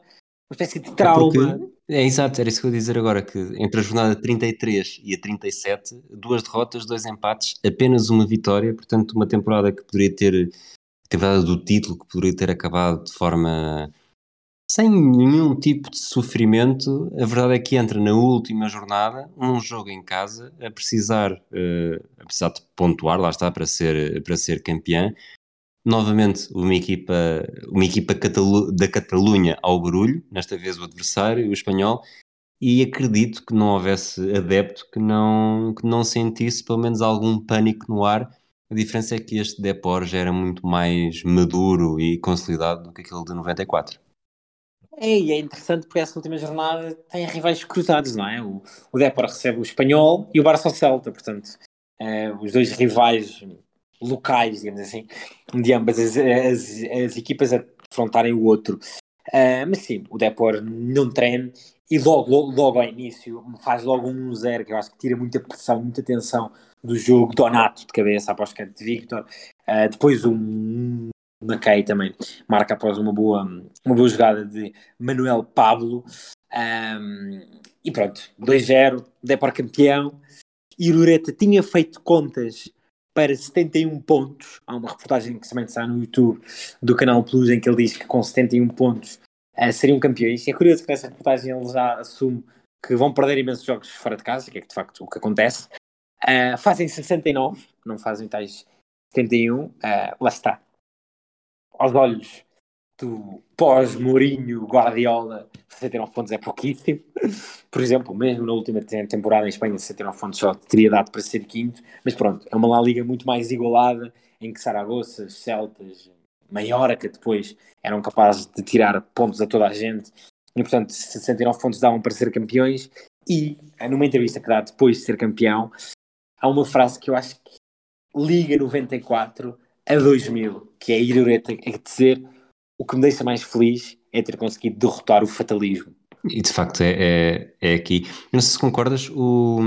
uma espécie de trauma. É, é, exato, era isso que eu ia dizer agora, que entre a jornada 33 e a 37, duas derrotas, dois empates, apenas uma vitória, portanto uma temporada que poderia ter, temporada do título, que poderia ter acabado de forma sem nenhum tipo de sofrimento. A verdade é que entra na última jornada, um jogo em casa, a precisar, uh, a precisar de pontuar, lá está, para ser, para ser campeã. Novamente, uma equipa, uma equipa Catalu da Catalunha ao barulho, nesta vez o adversário, o espanhol, e acredito que não houvesse adepto que não, que não sentisse pelo menos algum pânico no ar. A diferença é que este Depor já era muito mais maduro e consolidado do que aquele de 94. É, e é interessante porque essa última jornada tem rivais cruzados, não é? O, o Depor recebe o Espanhol e o Barça Celta, portanto, é, os dois rivais locais, digamos assim, de ambas as, as, as equipas a defrontarem o outro. Uh, mas sim, o Depor não treina e logo, logo, logo ao início faz logo um 1-0, que eu acho que tira muita pressão, muita tensão do jogo. Donato de cabeça após canto de Victor. Uh, depois um Mackay também marca após uma boa, uma boa jogada de Manuel Pablo. Um, e pronto, 2-0, Depor campeão. E Loreta tinha feito contas para 71 pontos. Há uma reportagem que também está no YouTube do canal Plus em que ele diz que com 71 pontos uh, seriam campeões. E é curioso que nessa reportagem ele já assume que vão perder imensos jogos fora de casa, que é de facto o que acontece. Uh, fazem 69, não fazem tais 71. Uh, lá está aos olhos pós-Mourinho, Guardiola, 69 pontos é pouquíssimo. Por exemplo, mesmo na última temporada em Espanha, 69 pontos só teria dado para ser quinto. Mas pronto, é uma La Liga muito mais igualada, em que Saragossa, Celtas, Maiorca depois eram capazes de tirar pontos a toda a gente. E portanto, 69 pontos davam para ser campeões. E numa entrevista que dá depois de ser campeão, há uma frase que eu acho que Liga 94 a 2000, que é ir Irureta a dizer o que me deixa mais feliz é ter conseguido derrotar o fatalismo. E de facto é, é, é aqui. não sei se concordas, o,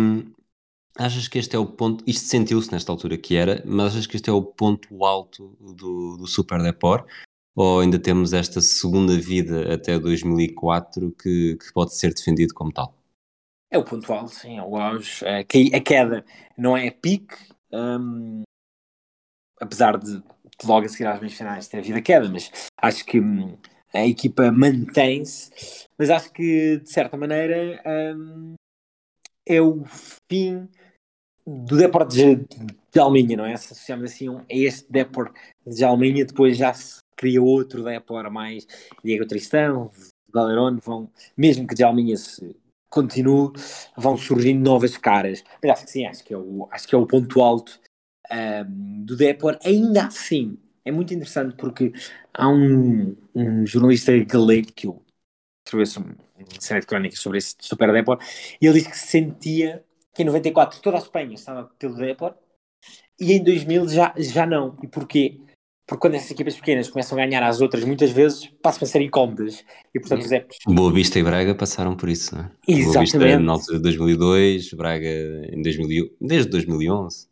Achas que este é o ponto, isto sentiu-se nesta altura que era, mas achas que este é o ponto alto do, do Super Depor? Ou ainda temos esta segunda vida até 2004 que, que pode ser defendido como tal? É o ponto alto, sim, é o auge. A queda não é pique, um, apesar de, logo a seguir às meias finais ter havido a queda, mas acho que hum, a equipa mantém-se, mas acho que de certa maneira um, é o fim do Deport de, de Alminha, não é? Se associamos assim a este Deport de Alminha, depois já se cria outro Deport mais Diego Tristão, Valerone, vão, mesmo que de Alminha se continue, vão surgindo novas caras. Mas acho que sim, acho que é o, acho que é o ponto alto um, do Deport. Ainda assim, é muito interessante porque há um, um jornalista galego que eu escreveu uma série de crónicas sobre esse Super Deport e ele disse que sentia que em 94 toda a Espanha estava pelo Depor e em 2000 já, já não. E porquê? Porque quando essas equipas pequenas começam a ganhar às outras, muitas vezes passam a ser incómodas. E portanto os épicos... Boa Vista e Braga passaram por isso, não é? Exatamente. Boa Vista na altura de 2002, Braga em 2000, desde 2011.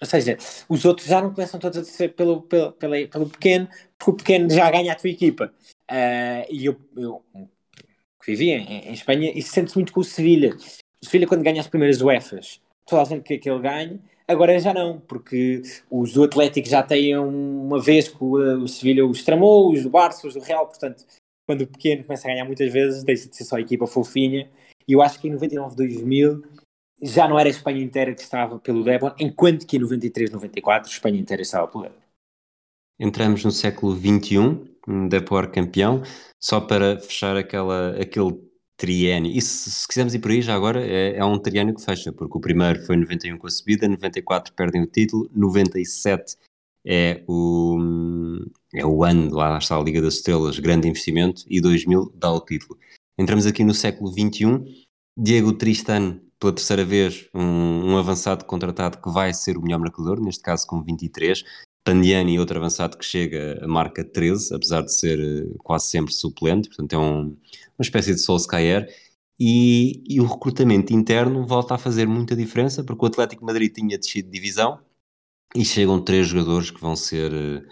Ou seja, os outros já não começam todos a ser pelo, pelo, pelo, pelo pequeno, porque o pequeno já ganha a tua equipa. Uh, e eu, eu vivi em, em Espanha, e sente-se muito com o Sevilha. O Sevilha, quando ganha as primeiras UEFAs, toda a gente quer que ele ganhe, agora já não, porque os do Atlético já têm uma vez que o, o Sevilha os tramou, os do Barça, os do Real, portanto, quando o pequeno começa a ganhar muitas vezes, deixa de ser só a equipa fofinha. E eu acho que em 99, 2000 já não era a Espanha inteira que estava pelo Débora, enquanto que em 93, 94 a Espanha inteira estava pelo Débora. Entramos no século XXI, Depor campeão, só para fechar aquela, aquele triênio. E se, se, quisermos ir por aí, já agora, é, é, um triênio que fecha, porque o primeiro foi 91 com a subida, 94 perdem o título, 97 é o, é o ano, lá está a Liga das Estrelas, grande investimento, e 2000 dá o título. Entramos aqui no século XXI, Diego Tristan, pela terceira vez, um, um avançado contratado que vai ser o melhor marcador, neste caso com 23, Tandiani, outro avançado que chega marca 13, apesar de ser eh, quase sempre suplente, portanto é um, uma espécie de Solskjaer. E, e, o recrutamento interno volta a fazer muita diferença, porque o Atlético Madrid tinha descido de divisão e chegam três jogadores que vão ser uh,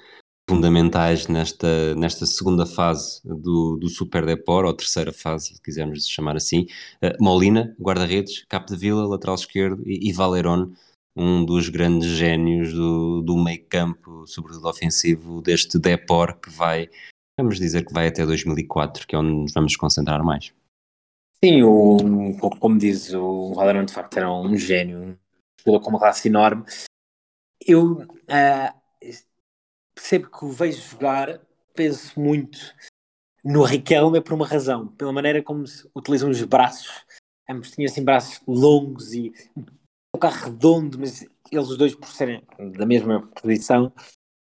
fundamentais nesta, nesta segunda fase do, do Super Depor, ou terceira fase, se quisermos chamar assim. Uh, Molina, guarda-redes, Capo de Vila, lateral esquerdo, e, e Valerón, um dos grandes génios do, do meio campo, sobretudo ofensivo, deste Depor que vai, vamos dizer que vai até 2004, que é onde nos vamos concentrar mais. Sim, o, como diz o Valorant, de facto era um gênio, jogador com uma classe enorme. Eu uh, sempre que o vejo jogar, penso muito no Riquelme por uma razão, pela maneira como utilizam os braços. Ambos tinham assim braços longos e um carro redondo, mas eles os dois por serem da mesma posição,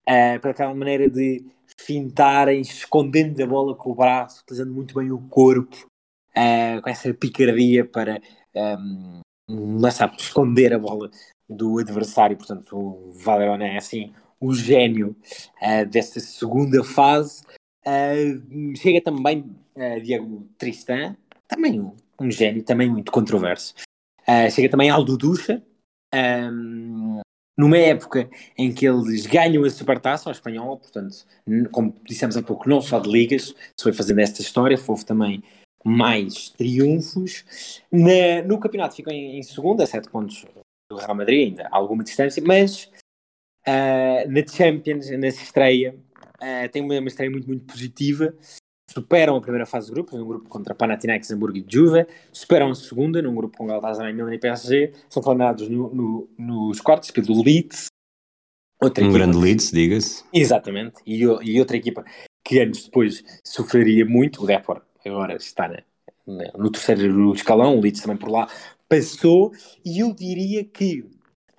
uh, para aquela maneira de fintarem, escondendo a bola com o braço, utilizando muito bem o corpo, uh, com essa picardia para um, não sabe, esconder a bola do adversário. Portanto, o Valerone é assim o gênio uh, desta segunda fase. Uh, chega também uh, Diego Tristan, também um, um gênio, também muito controverso. Chega também Aldo Ducha, um, numa época em que eles ganham a supertaça ao espanhol, portanto, como dissemos há pouco, não só de ligas, se foi fazendo esta história, houve também mais triunfos. Na, no campeonato ficam em, em a sete pontos do Real Madrid, ainda há alguma distância, mas uh, na Champions, na estreia, uh, tem uma, uma estreia muito, muito positiva. Superam a primeira fase do grupo, num grupo contra Panathinaikos, Hamburgo e Juve, superam a segunda, num grupo com Galatasaray, Milan e PSG, são eliminados no, no, nos quartos pelo Leeds. Outra um equipa, grande Leeds, diga-se. Exatamente, e, e, outra equipa que anos depois sofreria muito, o Depor agora está na, na, no terceiro escalão, o Leeds também por lá passou, e eu diria que,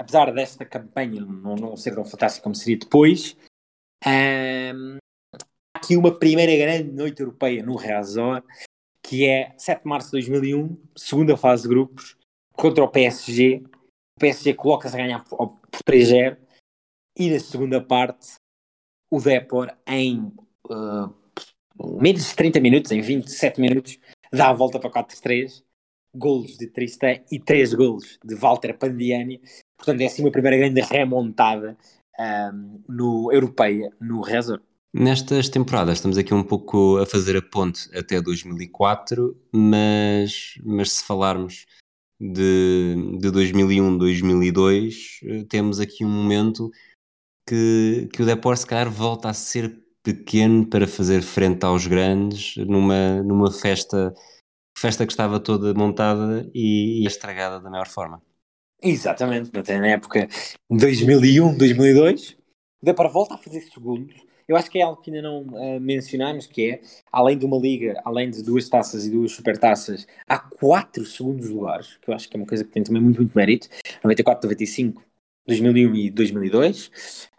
apesar desta campanha não, não ser tão fantástica como seria depois, um, aqui uma primeira grande noite europeia no Razor, que é 7 de março de 2001, segunda fase de grupos, contra o PSG. O PSG coloca-se a ganhar por, 3-0 e na segunda parte o Depor em uh, menos de 30 minutos, em 27 minutos, dá a volta para 4-3 golos de Tristan e 3 golos de Walter Pandiani. Portanto, é assim uma primeira grande remontada um, no Europeia, no Resor. Nestas temporadas estamos aqui um pouco a fazer a ponte até 2004, mas, mas se falarmos de, de 2001, 2002, eh, temos aqui um momento que, que o Depor se calhar volta a ser pequeno para fazer frente aos grandes numa, numa festa, festa que estava toda montada e, e estragada da maior forma. Exatamente, na época 2001, 2002, o Depor volta a fazer segundos eu acho que é algo que ainda não uh, mencionámos, que é, além de uma liga, além de duas taças e duas supertaças, há quatro segundos lugares, que eu acho que é uma coisa que tem também muito, muito mérito. 94, 95, 2001 e 2002.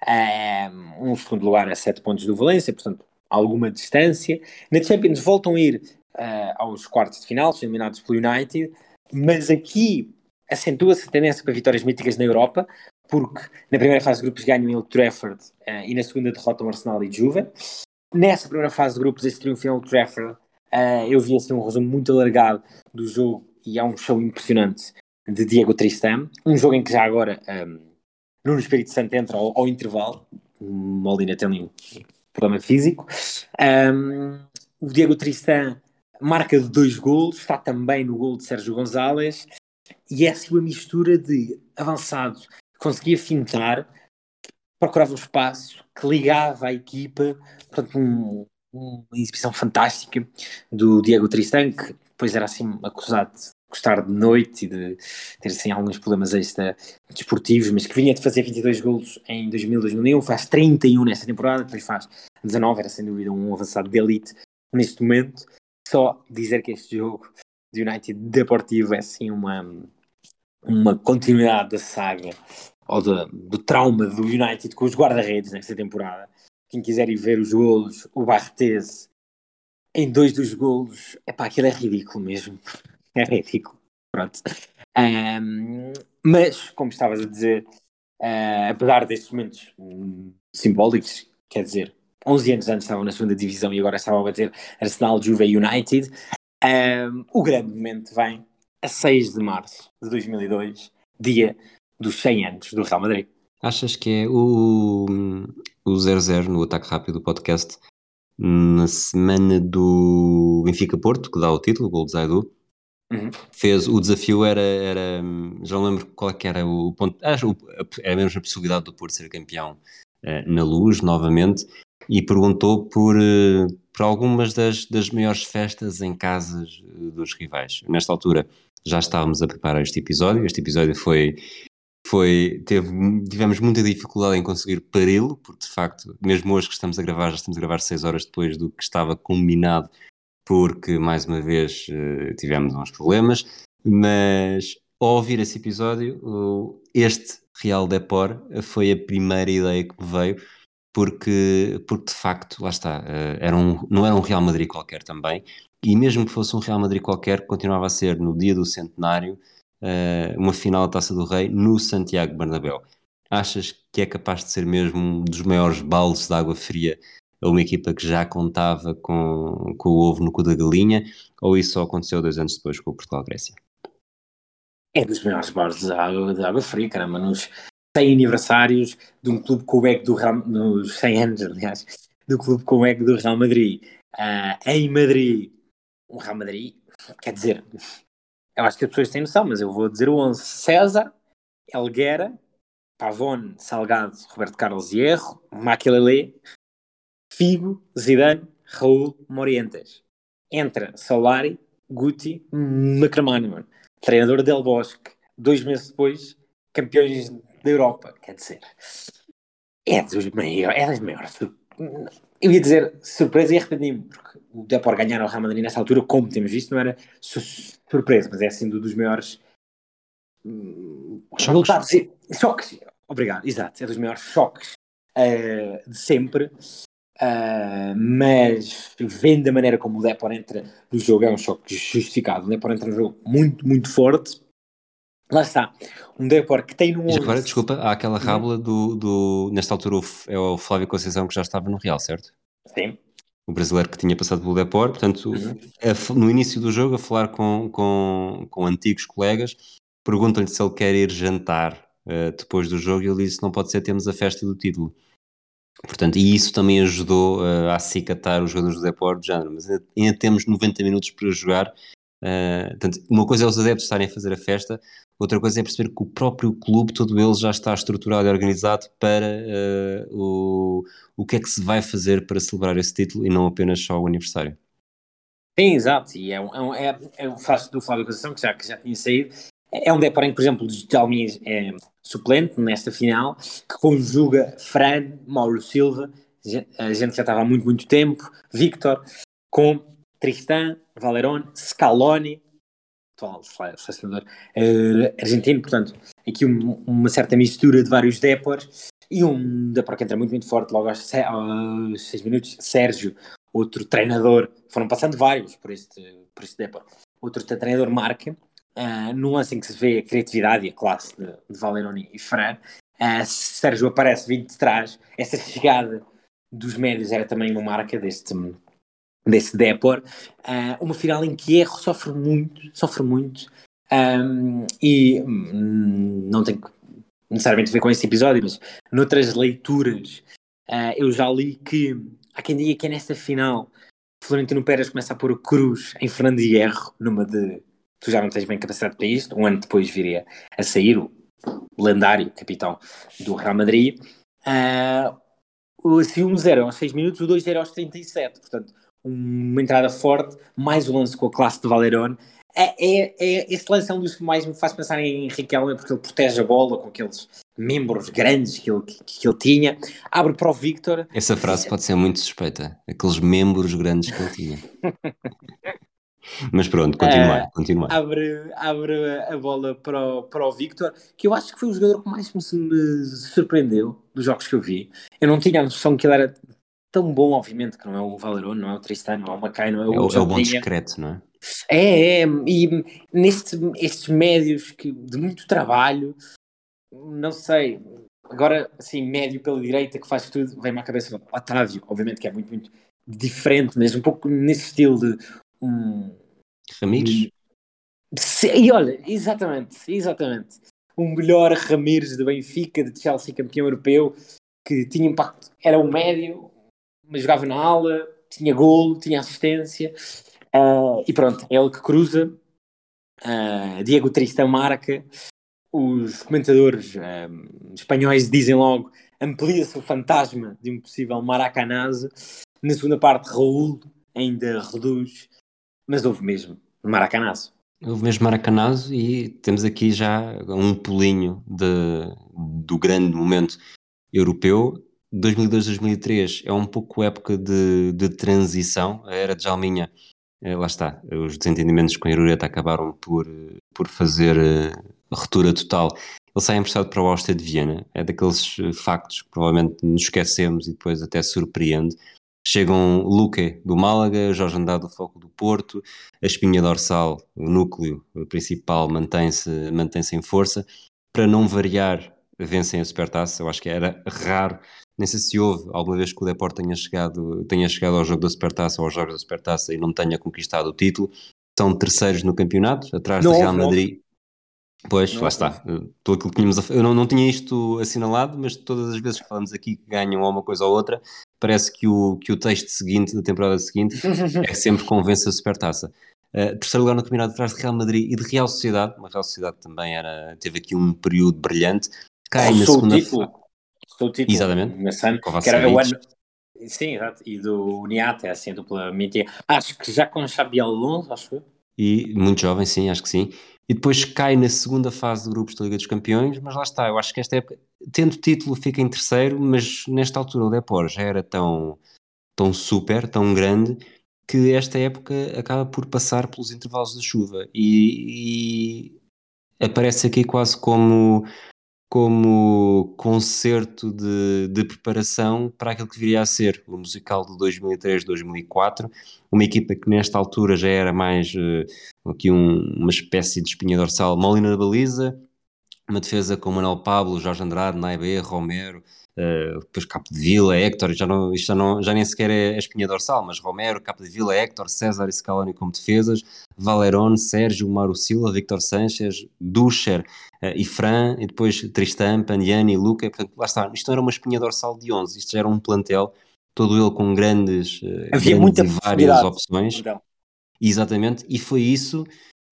Um, um segundo lugar a sete pontos do Valência, portanto, alguma distância. Na Champions voltam a ir uh, aos quartos de final, eliminados pelo United, mas aqui acentua-se a tendência para vitórias míticas na Europa, porque na primeira fase de grupos ganham o Trafford uh, e na segunda derrotam o Arsenal e Juve. Nessa primeira fase de grupos, esse triunfo em Old Trafford, uh, eu vi assim um resumo muito alargado do jogo e há um show impressionante de Diego Tristan. Um jogo em que já agora um, ehm, Nuno Espírito Santo entra ao, ao intervalo, Molina tem um problema físico. Um, ehm, o Diego Tristan marca de dois gols, está também no gol de Sérgio Gonzalez, e é assim uma mistura de avançado conseguia fintar, procurava um espaço que ligava a equipa, portanto, um, uma exibição fantástica do Diego Tristan, que depois era assim acusado de gostar de noite e de ter assim alguns problemas extra desportivos, mas que vinha de fazer 22 golos em 2000, 2001, faz 31 nessa temporada, depois faz 19, era sem dúvida um avançado de elite neste momento. Só dizer que este jogo de United Deportivo é assim uma, uma continuidade da saga ou do, do trauma do United com os guarda-redes nesta temporada. Quem quiser ir ver os golos, o Barthez em dois dos golos, epá, aquilo é ridículo mesmo. É ridículo. Pronto. Um, mas, como estavas a dizer, uh, apesar destes momentos um, simbólicos, quer dizer, 11 anos antes estavam na segunda divisão e agora estavam a bater Arsenal, Juve e United, um, o grande momento vem a 6 de março de 2002, dia dos 100 anos do Real Madrid. Achas que é o, o 0-0 no ataque rápido do podcast na semana do Benfica Porto, que dá o título, o gol de Zaidu, uhum. fez o desafio era, era já não lembro qual é que era o ponto, acho era mesmo a possibilidade do Porto ser campeão uh, na luz novamente e perguntou por, uh, por algumas das, das maiores festas em casas uh, dos rivais. Nesta altura já estávamos a preparar este episódio, este episódio foi foi, teve, tivemos muita dificuldade em conseguir parê-lo, porque de facto, mesmo hoje que estamos a gravar, já estamos a gravar 6 horas depois do que estava combinado, porque mais uma vez uh, tivemos uns problemas, mas ao ouvir esse episódio, este Real Depor foi a primeira ideia que me veio, porque, porque de facto, lá está, uh, era um, não era um Real Madrid qualquer também, e mesmo que fosse um Real Madrid qualquer, continuava a ser no dia do centenário uh, uma final da Taça do Rei no Santiago Bernabéu. Achas que é capaz de ser mesmo um dos maiores baldes de água fria a uma equipa que já contava com, com o ovo no cu da galinha, ou isso só aconteceu dois anos depois com o Portugal-Grécia? É dos maiores baldes de água, de água fria, caramba, nos 100 aniversários de um clube com o ego do Real, nos 100 anos, aliás, do clube com o ego do Real Madrid. Uh, em Madrid, o Real Madrid, quer dizer, eu acho que as pessoas têm noção, mas eu vou dizer o 11. César, Elguera, Pavone, Salgado, Roberto Carlos Hierro, Maquilele, Figo, Zidane, Raul, Morientes. Entra Solari, Guti, McCramanman, treinador Del Bosque. Dois meses depois, campeões da Europa. Quer dizer, é dos maiores, é das maiores. Eu ia dizer surpresa e arrependi-me, porque o Depor ganhar ao Real Madrid nessa altura, como temos visto, não era surpresa, mas é assim um dos maiores hum, resultados. Choques, obrigado, exato, é dos maiores choques uh, de sempre. Uh, mas vendo a maneira como o Depor entra no jogo, é um choque justificado. O Depor entra no jogo muito, muito forte. Lá está, um Depor que tem no 11. Agora, desculpa, há aquela rábula do, do. Nesta altura é o Flávio Conceição que já estava no Real, certo? Sim. o brasileiro que tinha passado pelo Depor, portanto, uhum. a, no início do jogo, a falar com, com, com antigos colegas, perguntam-lhe se ele quer ir jantar uh, depois do jogo e ele disse: Não pode ser, temos a festa do título. Portanto, e isso também ajudou uh, a acicatar os jogadores do Depor de género, mas ainda, ainda, temos 90 minutos para jogar. Uh, portanto, uma coisa é os adeptos estarem a fazer a festa, outra coisa é perceber que o próprio clube, todo ele já está estruturado e organizado para uh, o, o que é que se vai fazer para celebrar esse título e não apenas só o aniversário. Sim, exato, e é, um, é, é, o fácil do Flávio Conceição, que já, que já tinha saído, é um Depor em que, por exemplo, o Jalmin é suplente nesta final, que conjuga Fran, Mauro Silva, a gente já estava há muito, muito tempo, Victor, com Tristan, Valerón, Scaloni, atual selecionador uh, argentino, portanto, aqui um, uma certa mistura de vários Depors e um Depor que entra muito, muito forte logo aos, aos seis minutos, Sérgio, outro treinador, foram passando vários por este, por este Depor, outro treinador marca, uh, no lance em que se vê a criatividade e a classe de, de Valeroni e Fran, uh, Sérgio aparece vindo de trás, essa chegada dos médios era também uma marca deste, deste Depor, uh, uma final em que erro sofre muito, sofre muito, um, e um, não tem necessariamente a ver com este episódio, mas noutras leituras uh, eu já li que há quem diga que é nesta final Florentino Pérez começa a pôr o Cruz em Fernando Hierro, numa de tu já não tens bem capacidade para isto. Um ano depois viria a sair o lendário capitão do Real Madrid. Uh, se um 0 aos 6 minutos, o 2 0 aos 37. Portanto, uma entrada forte, mais um lance com a classe de Valerón. É, é, é, esse lance é um dos que mais me faz pensar em Riquelme, porque ele protege a bola com aqueles membros grandes que ele, que, ele tinha. Abre para o Victor. Essa frase pode ser muito suspeita. Aqueles membros grandes que ele tinha. Mas pronto, continua, uh, continua. Abre, abre a bola para o, para o Victor, que eu acho que foi o jogador que mais me surpreendeu dos jogos que eu vi. Eu não tinha a noção que ele era tão bom, obviamente, que não é o Valerone, não é o Tristan, não é o Macai, não é o É é o bom discreto, não é? É, é, e neste, estes médios que, de muito trabalho, não sei, agora, assim, médio pela direita que faz tudo, vem-me à cabeça o Otávio, obviamente que é muito, muito diferente, mas um pouco nesse estilo de um. Ramires? E olha, exatamente, exatamente. Um melhor Ramires de Benfica, de Chelsea campeão europeu, que tinha impacto, era um médio, jogava na ala, tinha golo, tinha assistência, uh, e pronto, é ele que cruza. Uh, Diego Tristão marca. Os comentadores uh, espanhóis dizem logo amplia-se o fantasma de um possível Maracanazo. Na segunda parte, Raul ainda reduz mas houve mesmo Maracanazo. Houve mesmo Maracanazo e temos aqui já um pulinho de, do grande momento europeu. 2002-2003 é um pouco época de, de transição. A era de Jalminha, eh, lá está, os desentendimentos com a Irureta acabaram por, por fazer a eh, ruptura total. Ele sai emprestado para o Áustria de Viena. É daqueles eh, factos que provavelmente nos esquecemos e depois até surpreende. Chegam Luque do Málaga, Jorge Andrade do Foco do Porto, a espinha dorsal, o núcleo principal mantém-se mantém em força. Para não variar, vencem a Supertaça. Eu acho que era raro, nem sei se houve alguma vez que o Deport tenha chegado, tenha chegado ao jogo da Supertaça ou aos jogos da Supertaça e não tenha conquistado o título. São terceiros no campeonato, atrás do Real Madrid. Pois, não, lá está. Tudo aquilo que tínhamos. Eu não, não tinha isto assinalado, mas todas as vezes que falamos aqui que ganham uma coisa ou outra, parece que o, que o texto seguinte, da temporada seguinte, é sempre convence a supertaça. Uh, terceiro lugar no campeonato atrás de Real Madrid e de Real Sociedade, uma Real Sociedade também era, teve aqui um período brilhante. Cai na segunda... título. Sou o título. Exatamente. Nesse ano, que era o ano... Sim, exato. E do Uniate, assim, a dupla mentira. Acho que já com Xabi Alonso, acho que E muito jovem, sim, acho que sim e depois cai na segunda fase de grupos da Liga dos Campeões, mas lá está, eu acho que esta época, tendo título, fica em terceiro, mas nesta altura o Depor já era tão, tão super, tão grande, que esta época acaba por passar pelos intervalos de chuva e, e aparece aqui quase como como concerto de, de, preparação para aquilo que viria a ser o musical de 2003-2004, uma equipa que nesta altura já era mais uh, aqui um, uma espécie de espinha dorsal, Molina da Baliza, uma defesa com Manuel Pablo, Jorge Andrade, Naibé, Romero, uh, depois Capo de Vila, Héctor, já, não, isto já, não, já nem sequer é a espinha dorsal, mas Romero, Capo de Vila, Héctor, César e Scaloni como defesas, Valerón, Sérgio, Mauro Silva, Victor Sanchez, Ducher e Fran, e depois Tristan, Pandiani, Luca, portanto, lá está, isto não era uma espinha dorsal de 11, isto já era um plantel, todo ele com grandes, uh, Havia grandes muita e várias opções. Então. Exatamente, e foi isso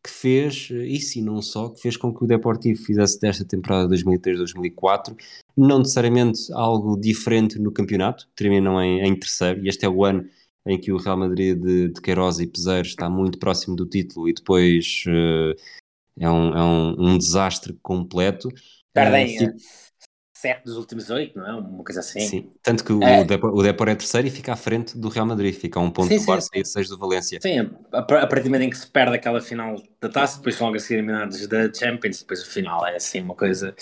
que fez, isso e não só, que fez com que o Deportivo fizesse desta temporada 2003-2004 não necessariamente algo diferente no campeonato, terminam em, em, terceiro, e este é o ano em que o Real Madrid de, de Queiroz e Peseiro está muito próximo do título e depois uh, é, um, é um, um, desastre completo. Perdem uh, sete dos últimos oito, não é? Uma coisa assim. Sim, tanto que é. o, Depor, o Depor é terceiro e fica à frente do Real Madrid, fica a um ponto sim, do Barça e a seis do Valência. Sim, a, partir do momento em que se perde aquela final da taça, depois logo a ser eliminados da Champions, depois o final é assim uma coisa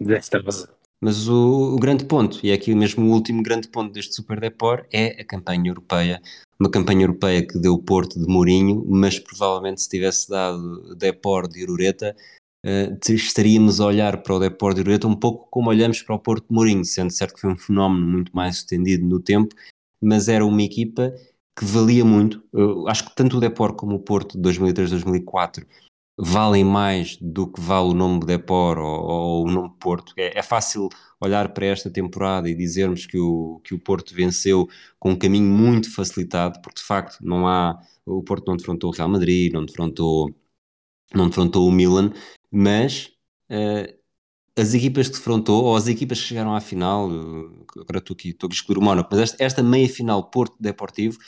desastrosa. Mas o, o, grande ponto, e é aqui mesmo o último grande ponto deste Super Depor, é a campanha europeia. Uma campanha europeia que deu Porto de Mourinho, mas provavelmente se tivesse dado Depor de Urureta, uh, estaríamos a olhar para o Depor de Urureta um pouco como olhamos para o Porto de Mourinho, sendo certo que foi um fenómeno muito mais estendido no tempo, mas era uma equipa que valia muito. Eu acho que tanto o Depor como o Porto de 2003-2004 valem mais do que vale o nome Depor ou, ou o nome Porto. É, é, fácil olhar para esta temporada e dizermos que o, que o Porto venceu com um caminho muito facilitado, porque de facto não há. O Porto não defrontou o Real Madrid, não defrontou, não defrontou o Milan, mas uh, as equipas que defrontou, ou as equipas que chegaram à final, uh, agora estou aqui, estou a excluir o Mónaco, mas esta, esta meia final Porto Deportivo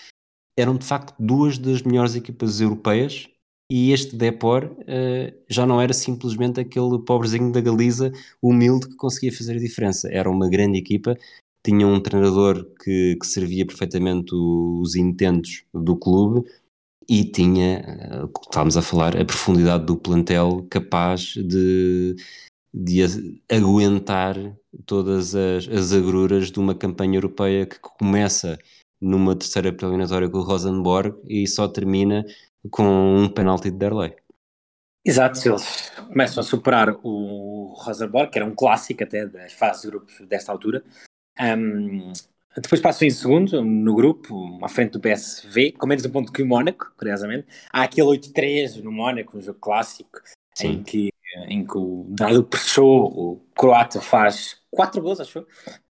eram de facto duas das melhores equipas europeias e este Depor uh, já não era simplesmente aquele pobrezinho da Galiza humilde que conseguia fazer a diferença. Era uma grande equipa, tinha um treinador que, que servia perfeitamente os intentos do clube e tinha, uh, estávamos a falar, a profundidade do plantel capaz de, de aguentar todas as, as agruras de uma campanha europeia que começa numa terceira preliminatória com o Rosenborg e só termina com um penalti de Derlei. Exato, eles começam a superar o Rosenborg, que era um clássico até das fases de grupos desta altura. Um, depois passam em segundo no grupo, à frente do PSV, com menos um ponto que o Mónaco, curiosamente. Há aquele 8-3 no Mónaco, um jogo clássico, em que, em que o Dado Prechou, o croata, faz 4 gols, acho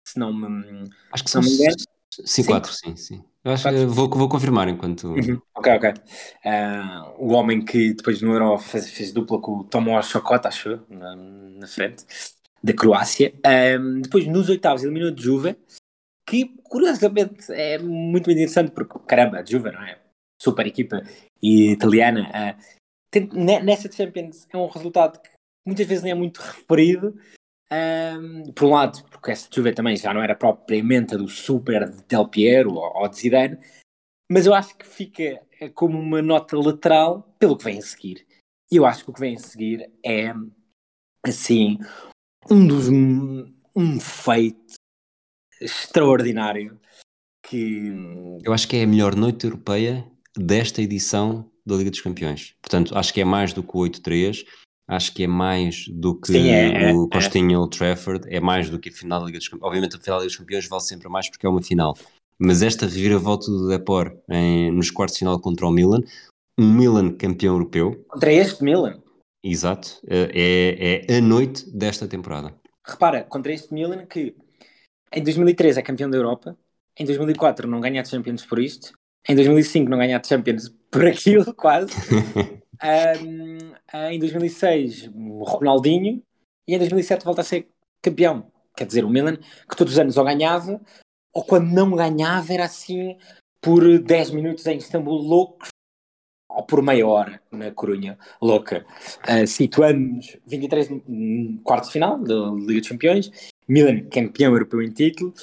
se não me, acho que são me engano. Sim, 4, sim, sim. Eu acho que vou, vou confirmar enquanto. Uhum. Ok, ok. Uh, o homem que depois no Euro fez, fez dupla com o Tomás Chocota, acho na, na frente, da Croácia. Um, depois nos oitavos eliminou de Juve, que curiosamente é muito interessante, porque caramba, a Juve não é? Super equipa italiana. Uh, tem, nessa Champions é um resultado que muitas vezes nem é muito referido. Um, por um lado, porque essa Juve também já não era propriamente a do super de Del Piero ou, ou de Zidane, mas eu acho que fica como uma nota lateral pelo que vem a seguir. E eu acho que o que vem a seguir é, assim, um dos. um feito extraordinário que. Eu acho que é a melhor noite europeia desta edição da Liga dos Campeões. Portanto, acho que é mais do que o 8-3 acho que é mais do que Sim, é, o é, Costinha é. Old Trafford, é mais do que a final da Liga dos Campeões. Obviamente a final da Liga dos Campeões vale sempre mais porque é uma final. Mas esta reviravolta do Depor em, nos quartos de final contra o Milan, um Milan campeão europeu. Contra este Milan? Exato, é, é a noite desta temporada. Repara, contra este Milan que em 2003 é campeão da Europa, em 2004 não ganha a Champions por isto, em 2005 não ganha a Champions por aquilo, quase. Um, em 2006, o Ronaldinho, e em 2007 volta a ser campeão. Quer dizer, o Milan, que todos os anos ou ganhava, ou quando não ganhava, era assim por 10 minutos em Istambul loucos, ou por meia hora na Corunha louca. Uh, Situando-nos 23 quartos de final da Liga dos Campeões, Milan campeão europeu em título,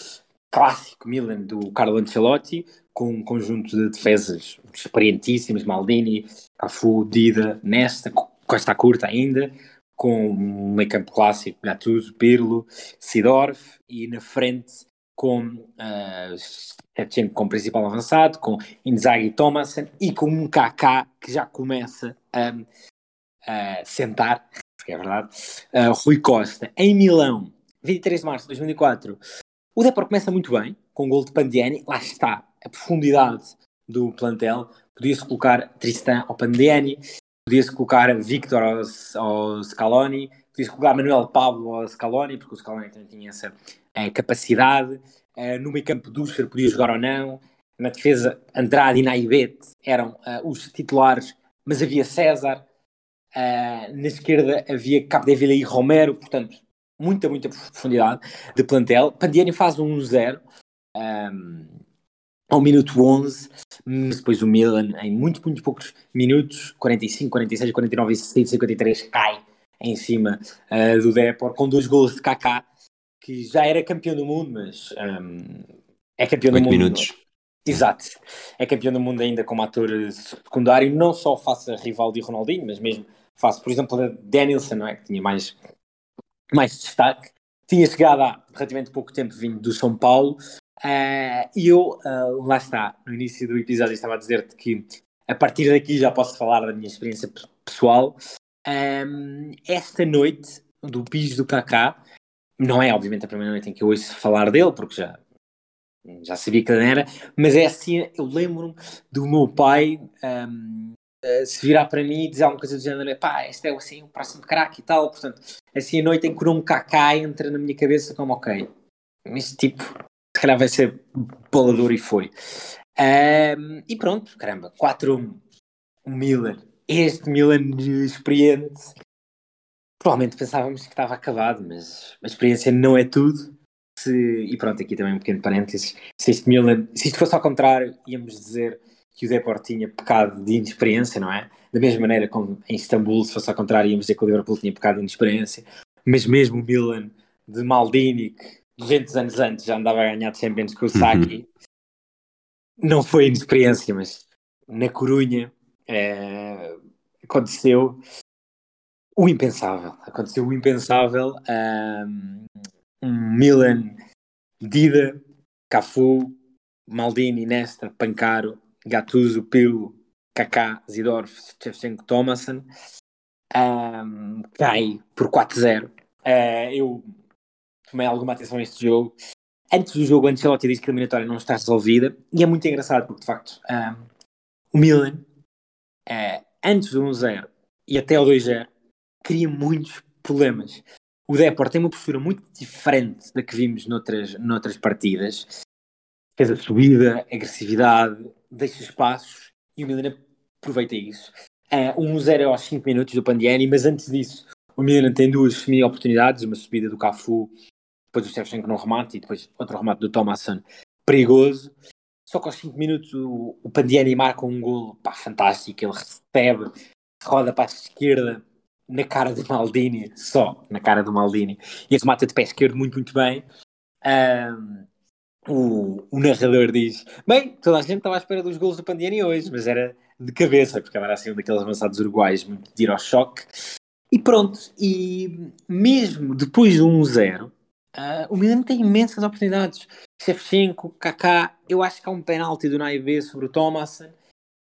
clássico Milan do Carlo Ancelotti, com um conjunto de defesas experientíssimos, Maldini, Cafu, Dida, Nesta, Costa Curta ainda, com um meio campo clássico, Gattuso, Pirlo, Sidorf, e na frente com uh, como principal avançado, com Inzaghi e Thomasen, e com um KK que já começa a, a sentar, porque é verdade, uh, Rui Costa, em Milão, 23 de março de 2004, O Depor começa muito bem, com o gol de Pandiani, lá está, a profundidade do plantel, podia-se colocar Tristan ao Pandiani, podia-se colocar Victor ao, ao Scaloni, podia-se colocar Manuel Pablo ao Scaloni, porque o Scaloni também tinha essa é, capacidade, é, no meio campo Duscher podia jogar ou não, na defesa Andrade e Naibete eram uh, os titulares, mas havia César, na esquerda havia Capdevila e Romero, portanto, muita, muita profundidade de plantel. Pandiani faz um 1-0 um, ao minuto 11, mas depois o Milan, em muito, muito poucos minutos, 45, 46, 49 e 53, cai em cima uh, do Depor, com dois gols de Kaká, que já era campeão do mundo, mas um, é campeão do mundo. minutos. Exato. É campeão do mundo ainda como ator secundário, não só face a rival de Ronaldinho, mas mesmo face, por exemplo, a Danielson, não é? que tinha mais, mais destaque. Tinha chegado há relativamente pouco tempo vindo do São Paulo. Uh, e eu, uh, lá está, no início do episódio estava a dizer-te que a partir daqui já posso falar da minha experiência pessoal. Um, esta noite do bis do Kaká, não é obviamente a primeira noite em que eu ouço falar dele, porque já já sabia que era, mas é assim, eu lembro-me do meu pai um, se virar para mim e dizer alguma coisa do género, pá, este é assim, o próximo craque e tal, portanto, assim a noite em que o nome Kaká entra na minha cabeça como, ok, este tipo, calhar vai ser bolador e foi. Um, e pronto, caramba, 4-1, o Milan, este Milan experiente, provavelmente pensávamos que estava acabado, mas a experiência não é tudo, se, e pronto, aqui também um pequeno parênteses, se isto, Milan, se isto fosse ao contrário, íamos dizer que o Depor tinha pecado de inexperiência, não é? Da mesma maneira como em Istambul, se fosse ao contrário, íamos dizer que o Liverpool tinha pecado de inexperiência, mas mesmo o Milan de Maldini, que 200 anos antes já andava a ganhar Champions com o Saki, uhum. não foi inexperiência, mas na Corunha é, aconteceu o impensável. Aconteceu o impensável. Um, um Milan, Dida, Cafu, Maldini, Nesta, Pancaro, Gattuso, Pirlo, Kaká, Zidorf, Shevchenko, Thomason, um, cai por 4-0. Uh, eh, eu tomei alguma atenção a este jogo. Antes do jogo, Ancelotti disse que a eliminatória não está resolvida, e é muito engraçado porque, de facto, um, o Milan, uh, antes do 1-0 e até o 2-0, cria muitos problemas o Depor tem uma postura muito diferente da que vimos noutras, noutras partidas. Fez a subida, agressividade, deixa espaços e o Milan aproveita isso. É, um 0 aos 5 minutos do Pandiani, mas antes disso o Milan tem duas semi-oportunidades, uma subida do Cafu, depois o Shevchenko no remate e depois outro remate do Thomasson, perigoso. Só que aos 5 minutos o, o Pandiani marca um gol pá, fantástico, ele recebe, roda para a esquerda, na cara do Maldini, só na cara do Maldini, e remata de pé esquerdo muito, muito bem. Um, o, o, narrador diz: Bem, toda a gente estava à espera dos gols do Pandiani hoje, mas era de cabeça, porque era assim um daqueles avançados uruguais muito de ir ao choque. E pronto, e mesmo depois do 1-0, uh, o Milan tem imensas oportunidades. Shevchenko, Kaká, eu acho que há um penalti do Naive sobre o Thomas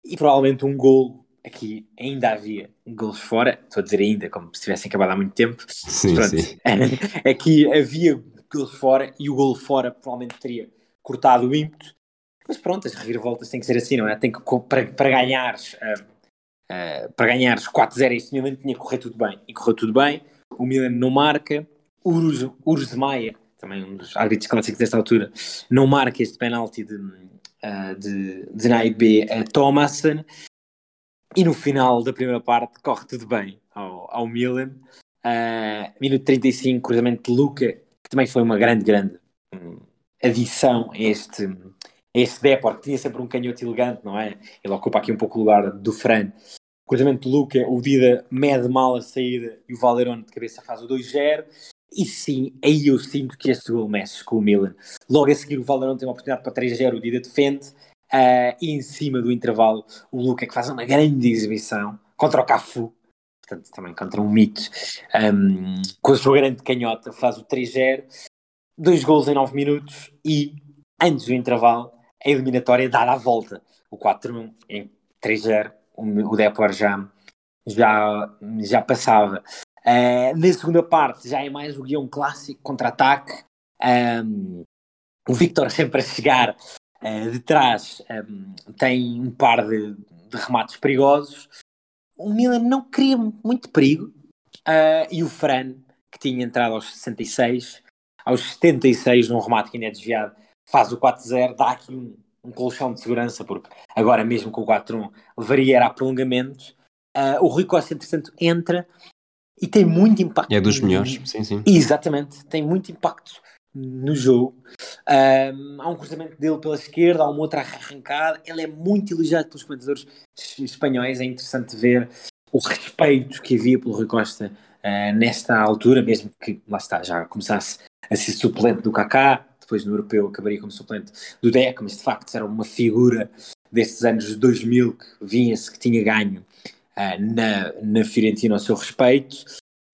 e provavelmente um gol aqui ainda havia gols fora, estou a dizer ainda, como se tivessem acabado há muito tempo. Sim, pronto, sim. aqui havia gols fora e o gol fora provavelmente teria cortado o ímpeto. Mas pronto, as reviravoltas têm que ser assim, não é? Tem que, para, para ganhares, uh, uh, para ganhares 4-0 este Milan tinha que correr tudo bem. E correu tudo bem. O Milan não marca. Urus, Urus Maia, também um dos árbitros clássicos desta altura, não marca este penalti de, uh, de, de Naib a Thomason. E no final da primeira parte corre tudo bem ao, ao Milan. Uh, minuto 35, cruzamento de Luca, que também foi uma grande, grande um, adição a este, a este Depor, que tinha sempre um canhoto elegante, não é? Ele ocupa aqui um pouco o lugar do Fran. Cruzamento de Luca, o Dida mede mal a saída e o Valerone de cabeça faz o 2-0. E sim, aí eu sinto que este gol mexe com o Milan. Logo a seguir, o Valerone tem uma oportunidade para 3-0, o Dida defende Uh, e em cima do intervalo, o Luca que faz uma grande exibição contra o Cafu, portanto, também contra um mito, um, com a sua grande canhota, faz o 3-0, dois gols em 9 minutos e, antes do intervalo, a eliminatória dá a volta. O 4-1 em 3-0, o Depor já, já, já passava. Uh, na segunda parte, já é mais o guião clássico, contra-ataque. Um, o Victor sempre a chegar uh, de trás um, tem um par de, de, remates perigosos. O Milan não cria muito perigo uh, e o Fran, que tinha entrado aos 66, aos 76 num remate que ainda é desviado, faz o 4-0, dá aqui um, um colchão de segurança, porque agora mesmo com o 4-1 levaria a prolongamento. Uh, o Rui Costa, entretanto, entra e tem muito impacto. É dos melhores, sim, sim. Exatamente, tem muito impacto no jogo. Um, há um cruzamento dele pela esquerda, há uma outra arrancada. Ele é muito elogiado pelos comentadores espanhóis. É interessante ver o respeito que havia pelo Rui Costa uh, nesta altura, mesmo que lá está, já começasse a ser suplente do Kaká, depois no europeu acabaria como suplente do Deco, mas de facto era uma figura destes anos 2000 que vinha-se que tinha ganho na, na Fiorentina ao seu respeito.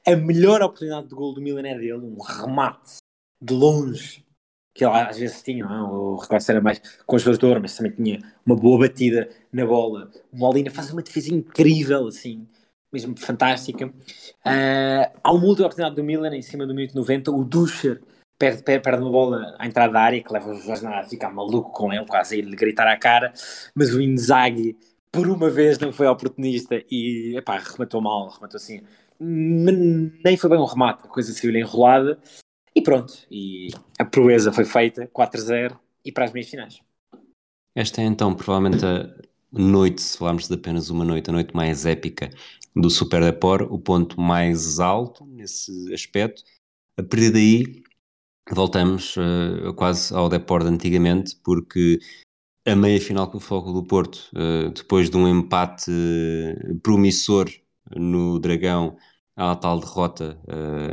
A melhor oportunidade de gol do Milan é dele, um remate de longe, que ele às vezes tinha, não é? o Recosta era mais conservador, mas também tinha uma boa batida na bola. O Molina faz uma defesa incrível, assim, mesmo fantástica. Uh, há uma última oportunidade do Milan em cima do minuto 90, o Duscher perde, perde, perde uma bola à entrada da área que leva o Jorge a ficar maluco com ele, quase a lhe gritar à cara, mas o Inzaghi por uma vez não foi oportunista e epá, rematou mal, rematou assim nem foi bem um remate, a coisa saiu-lhe enrolada e pronto, e a proeza foi feita, 4-0 e para as meias finais. Esta é então provavelmente a noite, se falarmos de apenas uma noite, a noite mais épica do Super Depor, o ponto mais alto nesse aspecto. A partir daí voltamos uh, quase ao Depor de antigamente, porque a meia final com o Foco do Porto, uh, depois de um empate uh, promissor no Dragão, à tal derrota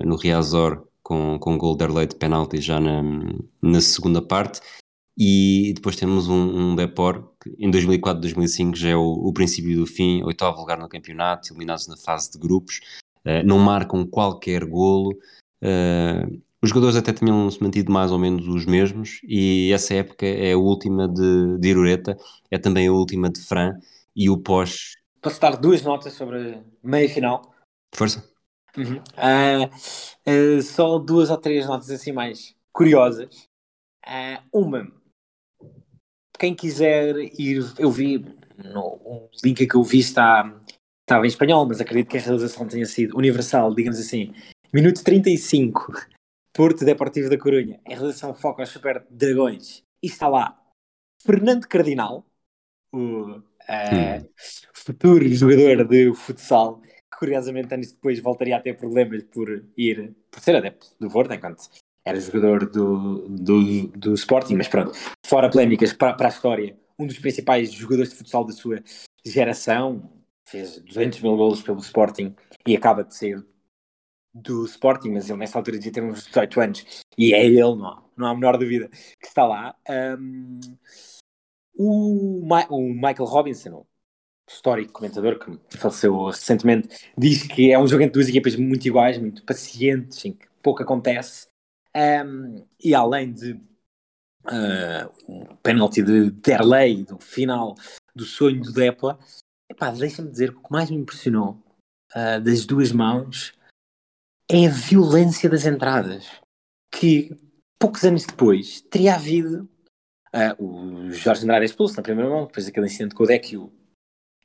no Riazor com, com gol de Arley de penalti já na, na segunda parte. E depois temos um, um Depor que em 2004, 2005 já é o, o princípio do fim, oitavo lugar no campeonato, eliminados na fase de grupos, não marcam qualquer golo. Os jogadores até tinham se mantido mais ou menos os mesmos, e essa época é a última de, de Irureta, é também a última de Fran, e o pós. Posso dar duas notas sobre a meia final? Força. Uhum. Uh, uh, só duas ou três notas assim mais curiosas. Uh, uma, quem quiser ir, eu vi no um link que eu vi está estava em espanhol, mas acredito que a realização tenha sido universal, digamos assim. Minuto 35, Porto Deportivo da Corunha. A realização foca aos Super Dragões. E está lá Fernando Cardinal, o uh, futuro jogador de futsal, curiosamente anos depois voltaria a ter problemas por ir, por ser adepto do Porto, enquanto era jogador do, do, do Sporting, mas pronto, fora polémicas para, para a história, um dos principais jogadores de futsal da sua geração, fez 200 mil golos pelo Sporting e acaba de ser do Sporting, mas ele nessa altura devia ter uns 18 anos e é ele, não, não há a menor dúvida que está lá. Um, o, o Michael Robinson, histórico comentador que faleceu recentemente, diz que é um jogo entre duas equipas muito iguais, muito pacientes, em que pouco acontece. Um, e além de uh, um penalti de Derley, do final do sonho do Depla, deixa-me dizer que o que mais me impressionou uh, das duas mãos é a violência das entradas. Que poucos anos depois teria havido uh, o Jorge Andrade expulso na primeira mão, depois daquele incidente com o Deck e o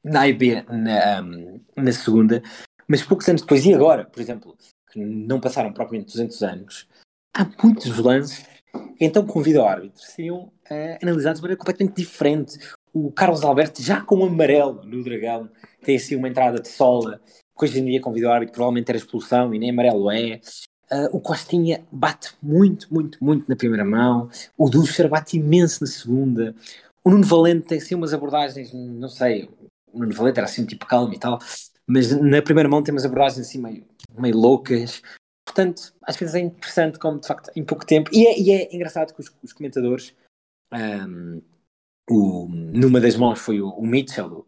na IB na, um, na segunda, mas poucos anos depois, e agora, por exemplo, que não passaram propriamente 200 anos, há muitos lances que então convido ao árbitro seriam uh, analisados de maneira completamente diferente. O Carlos Alberto, já com o amarelo no Dragão, tem assim uma entrada de sola, que hoje em dia convido ao árbitro, provavelmente era expulsão e nem amarelo é. Uh, o Costinha bate muito, muito, muito na primeira mão. O Ducher bate imenso na segunda. O Nuno Valente tem assim umas abordagens, não sei, o Nuno Valente era assim tipo calmo e tal, mas na primeira mão temos abordagens assim meio, meio loucas. Portanto, às vezes é interessante como de facto em pouco tempo, e é, e é engraçado que os, os comentadores, um, o, numa das mãos foi o, o Mitchell,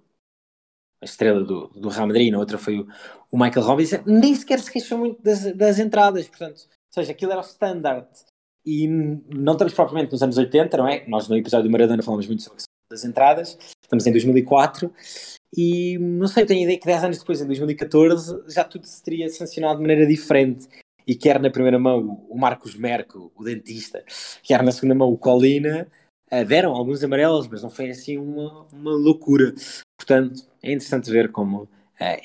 a estrela do, do Real Madrid, na outra foi o, o Michael Robinson, nem sequer se queixou muito das, das entradas, portanto, ou seja, aquilo era o standard. E não estamos propriamente nos anos 80, não é? Nós no episódio do Maradona falamos muito sobre das entradas, estamos em 2004 e não sei, eu tenho a ideia que 10 anos depois, em 2014, já tudo se teria sancionado de maneira diferente. e quer na primeira mão o Marcos Merco, o dentista, quer na segunda mão o Colina, uh, deram alguns amarelos, mas não foi assim uma, uma loucura. Portanto, é interessante ver como uh,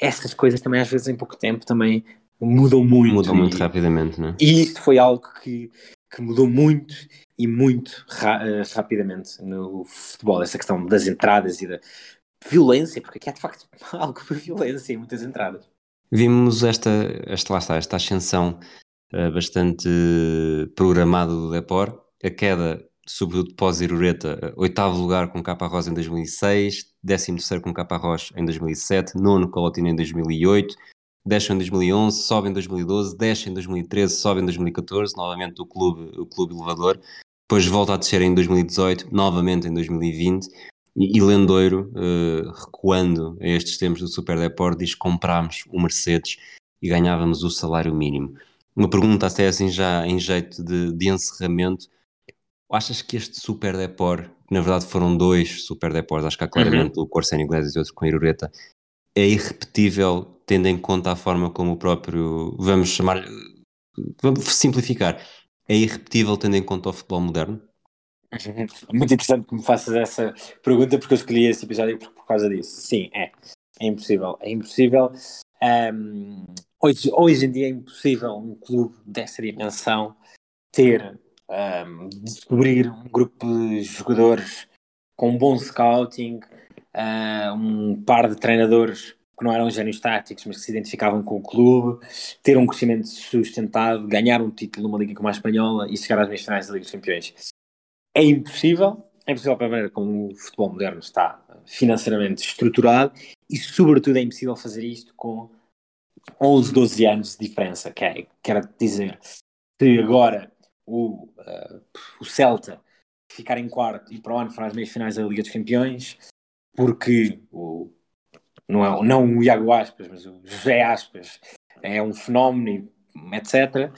estas coisas também, às vezes, em pouco tempo, também mudam muito. Mudam muito e, rapidamente, não é? E isto foi algo que, que mudou muito e muito ra uh, rapidamente no futebol, essa questão das entradas e da violência, porque aqui há de facto algo por violência em muitas entradas. Vimos esta, esta, lá está, esta ascensão uh, bastante programada do Depor, a queda sobretudo pós-Irureta, oitavo lugar com Capa Rosa em 2006, décimo terceiro com Capa Rocha em 2007, nono Colotina em 2008, desce em 2011, sobe em 2012, desce em 2013, sobe em 2014, novamente o clube, o clube elevador, depois volta a descer em 2018, novamente em 2020, e, e Lendoiro, uh, recuando a estes tempos do Super Deport, diz que comprámos o Mercedes e ganhávamos o salário mínimo. Uma pergunta até assim já em jeito de, de encerramento, achas que este Super Deport, que na verdade foram dois Super Deports, acho que há claramente uhum. o Corsen Inglês e outro com a Irureta, é irrepetível tendo em conta a forma como o próprio, vamos chamar, vamos simplificar, é irrepetível tendo em conta o futebol moderno? Muito interessante que me faças essa pergunta porque eu escolhi esse episódio por, por causa disso. Sim, é. É impossível. É impossível. Um, hoje, hoje em dia é impossível um clube dessa dimensão ter, um, descobrir um grupo de jogadores com um bom scouting, uh, um par de treinadores que não eram gênios táticos, mas que se identificavam com o clube, ter um crescimento sustentado, ganhar um título numa liga como a espanhola e chegar às meias finais da Liga dos Campeões. É impossível, é impossível para maneira como o futebol moderno está financeiramente estruturado e, sobretudo, é impossível fazer isto com 11, 12 anos de diferença. Que quero dizer, se agora o, uh, o Celta ficar em quarto e para o ano for às meias finais da Liga dos Campeões, porque o, não, é, não o Iago Aspas, mas o José Aspas é um fenómeno, etc.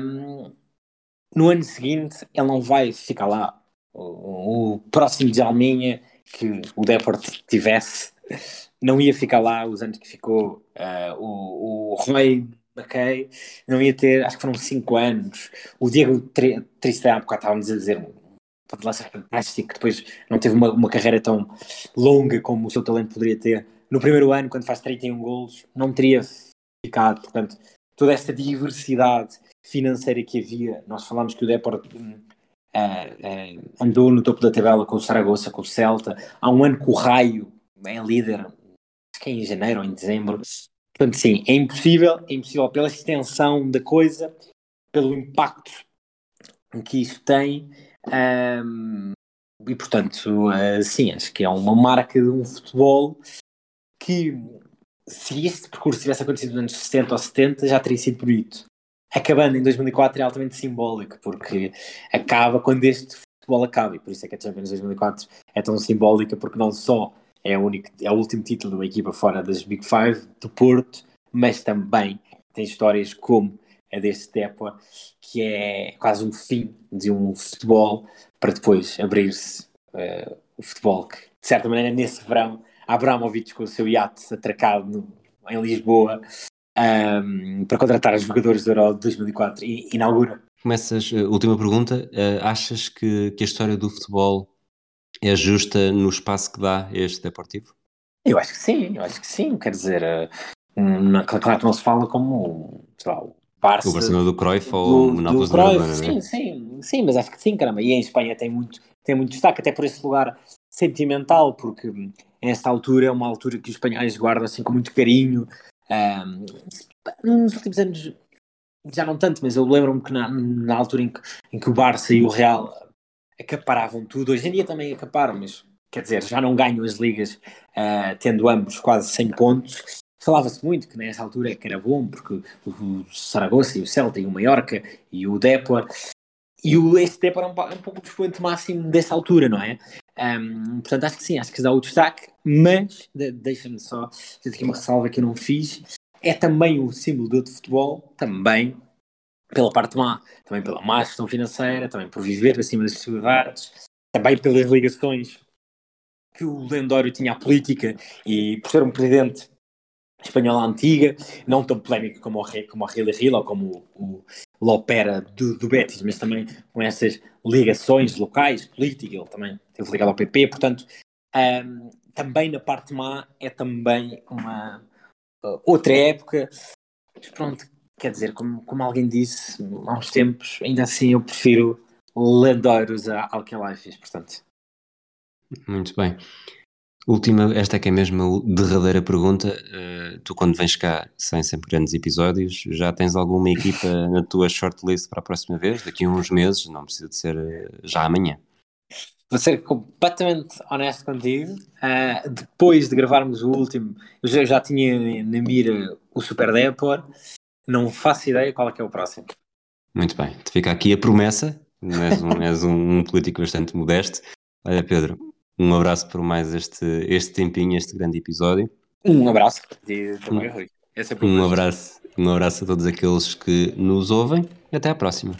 Um, no ano seguinte ele não vai ficar lá. O, o próximo de Alminha que o Deport tivesse não ia ficar lá os anos que ficou. Uh, o, o Roy McKay não ia ter, acho que foram 5 anos. O Diego Triste há bocado estávamos a dizer pode lá ser fantástico, depois não teve uma, uma carreira tão longa como o seu talento poderia ter. No primeiro ano, quando faz 31 golos, não teria ficado. Portanto, toda esta diversidade financeira que havia, nós falamos que o Deport uh, uh, andou no topo da tabela com o Saragossa, com o Celta. Há um ano que o Raio é líder, acho que é em janeiro ou em dezembro. Portanto, sim, é impossível, é impossível pela extensão da coisa, pelo impacto que isso tem. Um, e portanto, uh, sim, acho que é uma marca de um futebol que, se este percurso tivesse acontecido nos anos 60 ou 70, já teria sido bonito. Acabando em 2004 é altamente simbólico, porque acaba quando este futebol acaba, e por isso é que a Champions 2004 é tão simbólica, porque não só é o, único, é o último título de uma equipa fora das Big Five do Porto, mas também tem histórias como a deste Depor, que é quase um fim de um futebol para depois abrir-se uh, o futebol que, de certa maneira, nesse verão, Abramovich com o seu iate atracado no, em Lisboa um, para contratar os jogadores do Euro de 2004 e inaugura. Começas, uh, última pergunta, uh, achas que, que a história do futebol é justa no espaço que dá este Deportivo? Eu acho que sim, eu acho que sim, quer dizer, uh, claro que não se fala como, sei lá, Barça, o Barcelona do Cruyff ou o Nápoles do Maradona, sim, sim, sim, mas acho que sim, caramba. E em Espanha tem muito, tem muito destaque, até por esse lugar sentimental, porque hum, esta altura é uma altura que os espanhóis guardam assim com muito carinho. Um, nos últimos anos já não tanto, mas eu lembro-me que na, na altura em que, em que o Barça e o Real acaparavam tudo, hoje em dia também acaparam, mas quer dizer, já não ganham as ligas uh, tendo ambos quase 100 pontos Falava-se muito que nessa altura é que era bom, porque o Saragossa e o Celta e o Mallorca e o Depor, e o, este Depor é um, é um pouco o expoente máximo dessa altura, não é? Um, portanto, acho que sim, acho que dá o destaque, mas de, deixa-me só fazer aqui uma ressalva que eu não fiz. É também o símbolo do futebol, também pela parte má, também pela má gestão financeira, também por viver acima das possibilidades, também pelas ligações que o Lendório tinha à política e por ser um presidente espanhola antiga, não tão polémica como o, como o Rio Rio ou como o, o Lopera do, do Betis, mas também com essas ligações locais, política, ele também esteve ligado ao PP, portanto, um, também na parte má é também uma uh, outra época, mas pronto, quer dizer, como, como alguém disse há uns tempos, ainda assim eu prefiro que ela fez, portanto. Muito bem. Última, esta é que é mesmo a derradeira pergunta. Uh, tu, quando vens cá sem sempre grandes episódios, já tens alguma equipa na tua shortlist para a próxima vez? Daqui a uns meses, não precisa de ser uh, já amanhã. Vou ser completamente honesto contigo. Uh, depois de gravarmos o último, eu já, já tinha na mira o Super Depor. Não faço ideia qual é que é o próximo. Muito bem. Fica aqui a promessa. És um, és um político bastante modesto. Olha, Pedro, um abraço por mais este, este tempinho, este grande episódio. Um abraço e também, Rui. É um abraço, um abraço a todos aqueles que nos ouvem. Até à próxima.